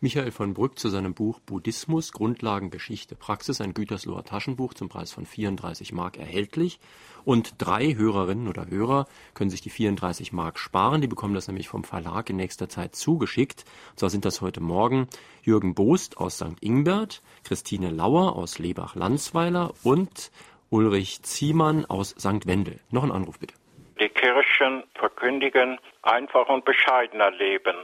Michael von Brück zu seinem Buch Buddhismus, Grundlagen, Geschichte, Praxis, ein Gütersloher Taschenbuch zum Preis von 34 Mark erhältlich. Und drei Hörerinnen oder Hörer können sich die 34 Mark sparen. Die bekommen das nämlich vom Verlag in nächster Zeit zugeschickt. Und zwar sind das heute Morgen Jürgen Boost aus St. Ingbert, Christine Lauer aus Lebach-Landsweiler und Ulrich Ziemann aus St. Wendel. Noch ein Anruf bitte. Die Kirchen verkündigen einfach und bescheidener Leben.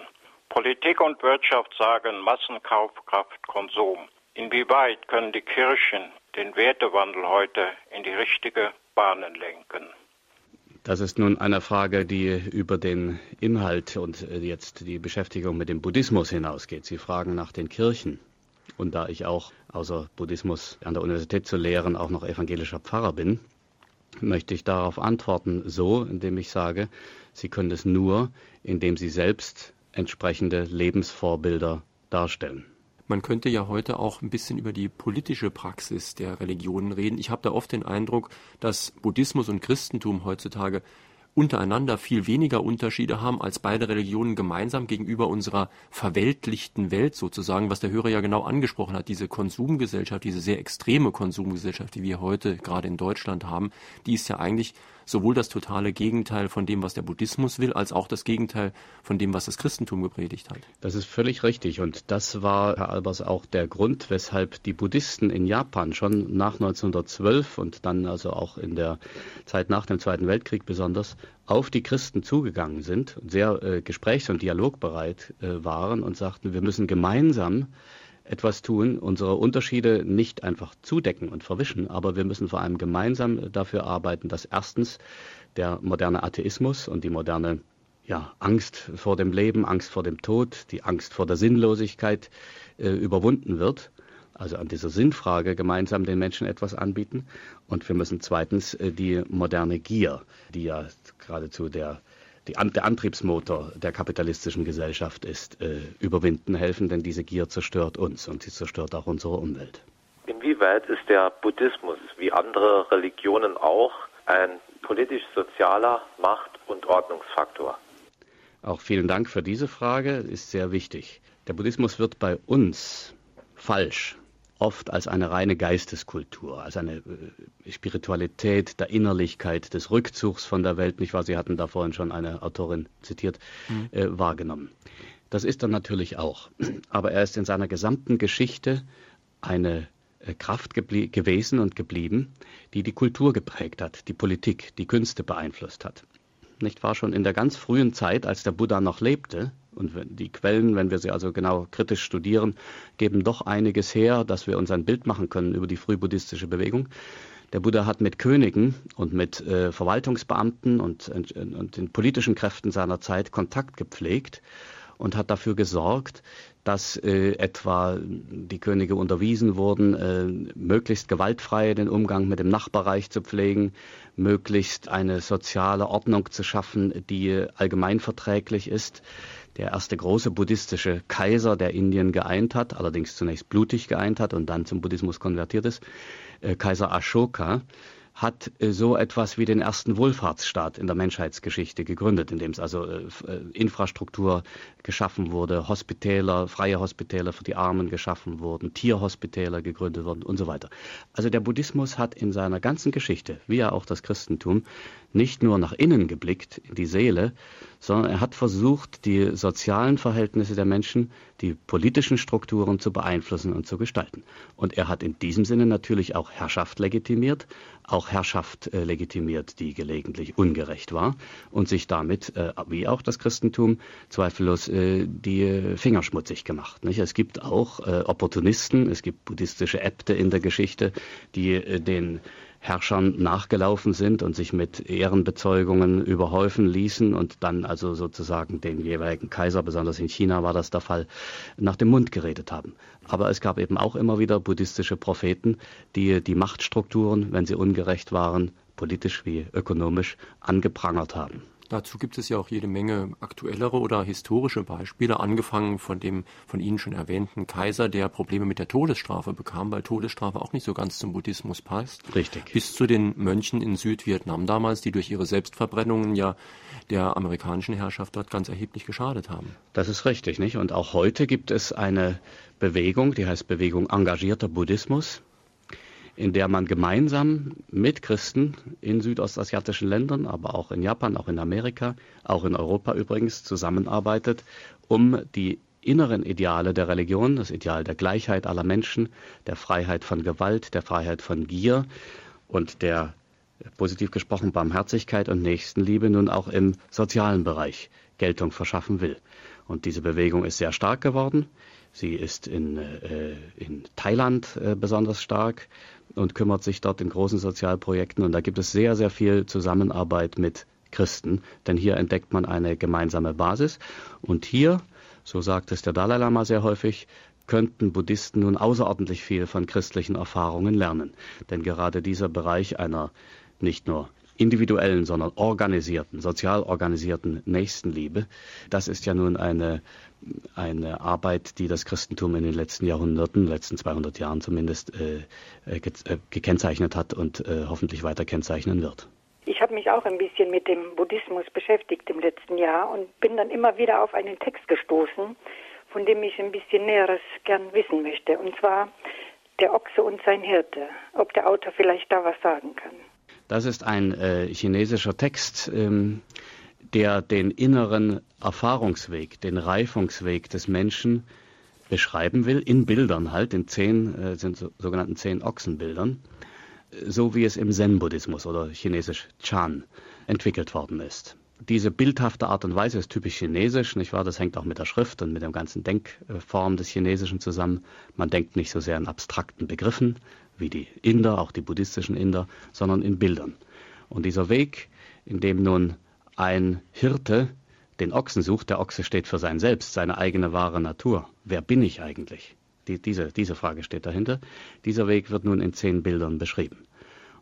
Politik und Wirtschaft sagen Massenkaufkraft, Konsum. Inwieweit können die Kirchen den Wertewandel heute in die richtige Bahnen lenken? Das ist nun eine Frage, die über den Inhalt und äh, jetzt die Beschäftigung mit dem Buddhismus hinausgeht. Sie fragen nach den Kirchen. Und da ich auch außer Buddhismus an der Universität zu lehren auch noch evangelischer Pfarrer bin, möchte ich darauf antworten so, indem ich sage, Sie können es nur, indem Sie selbst entsprechende Lebensvorbilder darstellen. Man könnte ja heute auch ein bisschen über die politische Praxis der Religionen reden. Ich habe da oft den Eindruck, dass Buddhismus und Christentum heutzutage untereinander viel weniger Unterschiede haben als beide Religionen gemeinsam gegenüber unserer verweltlichten Welt sozusagen, was der Hörer ja genau angesprochen hat, diese Konsumgesellschaft, diese sehr extreme Konsumgesellschaft, die wir heute gerade in Deutschland haben, die ist ja eigentlich sowohl das totale Gegenteil von dem, was der Buddhismus will, als auch das Gegenteil von dem, was das Christentum gepredigt hat. Das ist völlig richtig. Und das war, Herr Albers, auch der Grund, weshalb die Buddhisten in Japan schon nach 1912 und dann also auch in der Zeit nach dem Zweiten Weltkrieg besonders auf die Christen zugegangen sind sehr äh, gesprächs- und dialogbereit äh, waren und sagten, wir müssen gemeinsam etwas tun, unsere Unterschiede nicht einfach zudecken und verwischen, aber wir müssen vor allem gemeinsam dafür arbeiten, dass erstens der moderne Atheismus und die moderne ja, Angst vor dem Leben, Angst vor dem Tod, die Angst vor der Sinnlosigkeit äh, überwunden wird. Also an dieser Sinnfrage gemeinsam den Menschen etwas anbieten. Und wir müssen zweitens äh, die moderne Gier, die ja geradezu der die, der Antriebsmotor der kapitalistischen Gesellschaft ist, äh, überwinden helfen, denn diese Gier zerstört uns und sie zerstört auch unsere Umwelt. Inwieweit ist der Buddhismus, wie andere Religionen auch, ein politisch-sozialer Macht- und Ordnungsfaktor? Auch vielen Dank für diese Frage, ist sehr wichtig. Der Buddhismus wird bei uns falsch oft als eine reine Geisteskultur, als eine äh, Spiritualität der Innerlichkeit, des Rückzugs von der Welt, nicht wahr? Sie hatten da vorhin schon eine Autorin zitiert, mhm. äh, wahrgenommen. Das ist er natürlich auch. Aber er ist in seiner gesamten Geschichte eine äh, Kraft gewesen und geblieben, die die Kultur geprägt hat, die Politik, die Künste beeinflusst hat. Nicht wahr? Schon in der ganz frühen Zeit, als der Buddha noch lebte, und die Quellen, wenn wir sie also genau kritisch studieren, geben doch einiges her, dass wir uns ein Bild machen können über die frühbuddhistische Bewegung. Der Buddha hat mit Königen und mit äh, Verwaltungsbeamten und, und, und den politischen Kräften seiner Zeit Kontakt gepflegt und hat dafür gesorgt, dass äh, etwa die Könige unterwiesen wurden, äh, möglichst gewaltfrei den Umgang mit dem Nachbarreich zu pflegen, möglichst eine soziale Ordnung zu schaffen, die allgemeinverträglich ist der erste große buddhistische Kaiser, der Indien geeint hat, allerdings zunächst blutig geeint hat und dann zum Buddhismus konvertiert ist, äh, Kaiser Ashoka, hat äh, so etwas wie den ersten Wohlfahrtsstaat in der Menschheitsgeschichte gegründet, in dem es also äh, Infrastruktur geschaffen wurde, Hospitäler, freie Hospitäler für die Armen geschaffen wurden, Tierhospitäler gegründet wurden und so weiter. Also der Buddhismus hat in seiner ganzen Geschichte, wie ja auch das Christentum, nicht nur nach innen geblickt, in die Seele, sondern er hat versucht, die sozialen Verhältnisse der Menschen, die politischen Strukturen zu beeinflussen und zu gestalten. Und er hat in diesem Sinne natürlich auch Herrschaft legitimiert, auch Herrschaft äh, legitimiert, die gelegentlich ungerecht war und sich damit, äh, wie auch das Christentum, zweifellos äh, die Finger schmutzig gemacht. Nicht? Es gibt auch äh, Opportunisten, es gibt buddhistische Äbte in der Geschichte, die äh, den Herrschern nachgelaufen sind und sich mit Ehrenbezeugungen überhäufen ließen und dann also sozusagen den jeweiligen Kaiser, besonders in China war das der Fall, nach dem Mund geredet haben. Aber es gab eben auch immer wieder buddhistische Propheten, die die Machtstrukturen, wenn sie ungerecht waren, politisch wie ökonomisch, angeprangert haben. Dazu gibt es ja auch jede Menge aktuellere oder historische Beispiele, angefangen von dem von Ihnen schon erwähnten Kaiser, der Probleme mit der Todesstrafe bekam, weil Todesstrafe auch nicht so ganz zum Buddhismus passt. Richtig. Bis zu den Mönchen in Südvietnam damals, die durch ihre Selbstverbrennungen ja der amerikanischen Herrschaft dort ganz erheblich geschadet haben. Das ist richtig, nicht? Und auch heute gibt es eine Bewegung, die heißt Bewegung engagierter Buddhismus in der man gemeinsam mit Christen in südostasiatischen Ländern, aber auch in Japan, auch in Amerika, auch in Europa übrigens zusammenarbeitet, um die inneren Ideale der Religion, das Ideal der Gleichheit aller Menschen, der Freiheit von Gewalt, der Freiheit von Gier und der positiv gesprochen Barmherzigkeit und Nächstenliebe nun auch im sozialen Bereich Geltung verschaffen will. Und diese Bewegung ist sehr stark geworden. Sie ist in, äh, in Thailand äh, besonders stark und kümmert sich dort in großen Sozialprojekten. Und da gibt es sehr, sehr viel Zusammenarbeit mit Christen, denn hier entdeckt man eine gemeinsame Basis. Und hier, so sagt es der Dalai Lama sehr häufig, könnten Buddhisten nun außerordentlich viel von christlichen Erfahrungen lernen. Denn gerade dieser Bereich einer nicht nur individuellen, sondern organisierten, sozial organisierten Nächstenliebe, das ist ja nun eine eine Arbeit, die das Christentum in den letzten Jahrhunderten, letzten 200 Jahren zumindest, äh, äh, äh, gekennzeichnet hat und äh, hoffentlich weiter kennzeichnen wird. Ich habe mich auch ein bisschen mit dem Buddhismus beschäftigt im letzten Jahr und bin dann immer wieder auf einen Text gestoßen, von dem ich ein bisschen Näheres gern wissen möchte. Und zwar Der Ochse und sein Hirte. Ob der Autor vielleicht da was sagen kann. Das ist ein äh, chinesischer Text. Ähm, der den inneren Erfahrungsweg, den Reifungsweg des Menschen beschreiben will, in Bildern halt, in zehn, äh, sind so, sogenannten zehn Ochsenbildern, so wie es im Zen-Buddhismus oder chinesisch Chan entwickelt worden ist. Diese bildhafte Art und Weise ist typisch chinesisch, nicht wahr? Das hängt auch mit der Schrift und mit der ganzen Denkform des Chinesischen zusammen. Man denkt nicht so sehr in abstrakten Begriffen, wie die Inder, auch die buddhistischen Inder, sondern in Bildern. Und dieser Weg, in dem nun ein Hirte den Ochsen sucht, der Ochse steht für sein Selbst, seine eigene wahre Natur. Wer bin ich eigentlich? Die, diese, diese Frage steht dahinter. Dieser Weg wird nun in zehn Bildern beschrieben.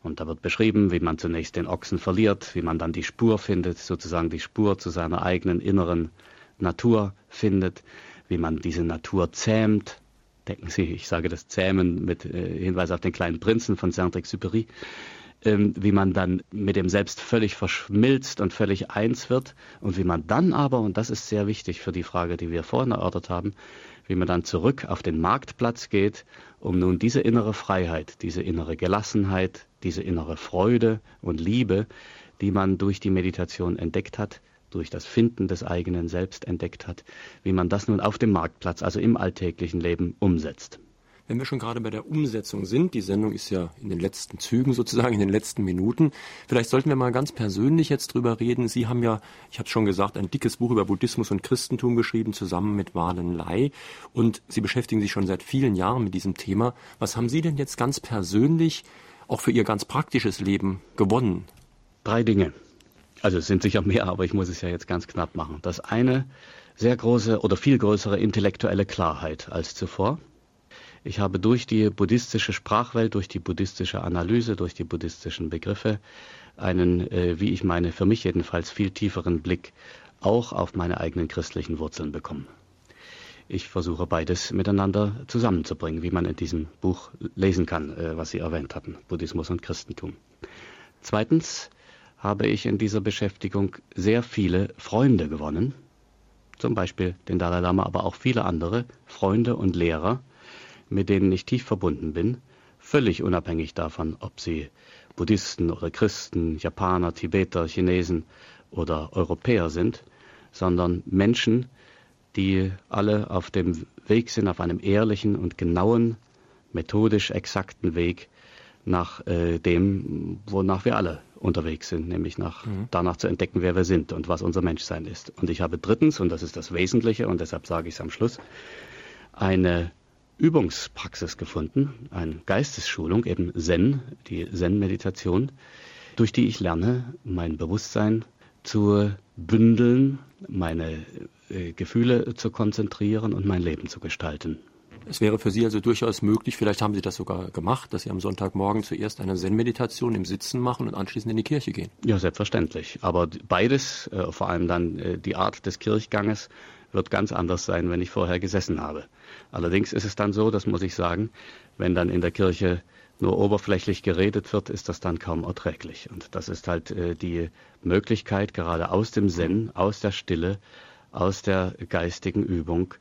Und da wird beschrieben, wie man zunächst den Ochsen verliert, wie man dann die Spur findet, sozusagen die Spur zu seiner eigenen inneren Natur findet, wie man diese Natur zähmt. Denken Sie, ich sage das Zähmen mit äh, Hinweis auf den kleinen Prinzen von Saint-Exupéry ähm, wie man dann mit dem Selbst völlig verschmilzt und völlig eins wird und wie man dann aber, und das ist sehr wichtig für die Frage, die wir vorhin erörtert haben, wie man dann zurück auf den Marktplatz geht, um nun diese innere Freiheit, diese innere Gelassenheit, diese innere Freude und Liebe, die man durch die Meditation entdeckt hat, durch das Finden des eigenen Selbst entdeckt hat, wie man das nun auf dem Marktplatz, also im alltäglichen Leben umsetzt. Wenn wir schon gerade bei der Umsetzung sind, die Sendung ist ja in den letzten Zügen sozusagen, in den letzten Minuten, vielleicht sollten wir mal ganz persönlich jetzt drüber reden. Sie haben ja, ich habe schon gesagt, ein dickes Buch über Buddhismus und Christentum geschrieben, zusammen mit Walen Lai. Und Sie beschäftigen sich schon seit vielen Jahren mit diesem Thema. Was haben Sie denn jetzt ganz persönlich auch für Ihr ganz praktisches Leben gewonnen? Drei Dinge. Also es sind sicher mehr, aber ich muss es ja jetzt ganz knapp machen. Das eine, sehr große oder viel größere intellektuelle Klarheit als zuvor. Ich habe durch die buddhistische Sprachwelt, durch die buddhistische Analyse, durch die buddhistischen Begriffe einen, äh, wie ich meine, für mich jedenfalls viel tieferen Blick auch auf meine eigenen christlichen Wurzeln bekommen. Ich versuche beides miteinander zusammenzubringen, wie man in diesem Buch lesen kann, äh, was Sie erwähnt hatten, Buddhismus und Christentum. Zweitens habe ich in dieser Beschäftigung sehr viele Freunde gewonnen, zum Beispiel den Dalai Lama, aber auch viele andere Freunde und Lehrer, mit denen ich tief verbunden bin, völlig unabhängig davon, ob sie Buddhisten oder Christen, Japaner, Tibeter, Chinesen oder Europäer sind, sondern Menschen, die alle auf dem Weg sind, auf einem ehrlichen und genauen, methodisch exakten Weg nach äh, dem, wonach wir alle unterwegs sind, nämlich nach, mhm. danach zu entdecken, wer wir sind und was unser Menschsein ist. Und ich habe drittens, und das ist das Wesentliche, und deshalb sage ich es am Schluss, eine Übungspraxis gefunden, eine Geistesschulung, eben Zen, die Zen-Meditation, durch die ich lerne, mein Bewusstsein zu bündeln, meine äh, Gefühle zu konzentrieren und mein Leben zu gestalten. Es wäre für Sie also durchaus möglich, vielleicht haben Sie das sogar gemacht, dass Sie am Sonntagmorgen zuerst eine Zen-Meditation im Sitzen machen und anschließend in die Kirche gehen. Ja, selbstverständlich. Aber beides, äh, vor allem dann äh, die Art des Kirchganges, wird ganz anders sein, wenn ich vorher gesessen habe. Allerdings ist es dann so, das muss ich sagen, wenn dann in der Kirche nur oberflächlich geredet wird, ist das dann kaum erträglich. Und das ist halt äh, die Möglichkeit, gerade aus dem Zen, aus der Stille, aus der geistigen Übung,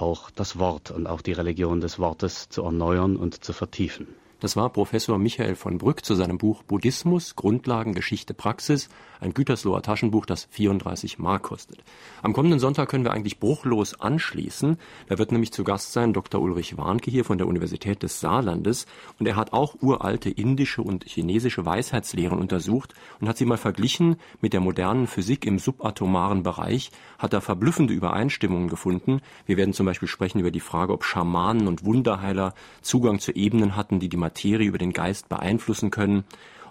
auch das Wort und auch die Religion des Wortes zu erneuern und zu vertiefen. Das war Professor Michael von Brück zu seinem Buch Buddhismus, Grundlagen, Geschichte, Praxis, ein Gütersloher Taschenbuch, das 34 Mark kostet. Am kommenden Sonntag können wir eigentlich bruchlos anschließen. Da wird nämlich zu Gast sein Dr. Ulrich Warnke hier von der Universität des Saarlandes und er hat auch uralte indische und chinesische Weisheitslehren untersucht und hat sie mal verglichen mit der modernen Physik im subatomaren Bereich, hat da verblüffende Übereinstimmungen gefunden. Wir werden zum Beispiel sprechen über die Frage, ob Schamanen und Wunderheiler Zugang zu Ebenen hatten, die die Materie über den Geist beeinflussen können,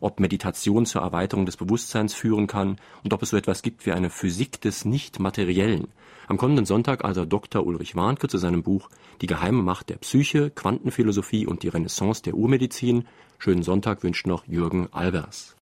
ob Meditation zur Erweiterung des Bewusstseins führen kann und ob es so etwas gibt wie eine Physik des Nicht-Materiellen. Am kommenden Sonntag also Dr. Ulrich Warnke zu seinem Buch Die geheime Macht der Psyche, Quantenphilosophie und die Renaissance der Urmedizin. Schönen Sonntag wünscht noch Jürgen Albers.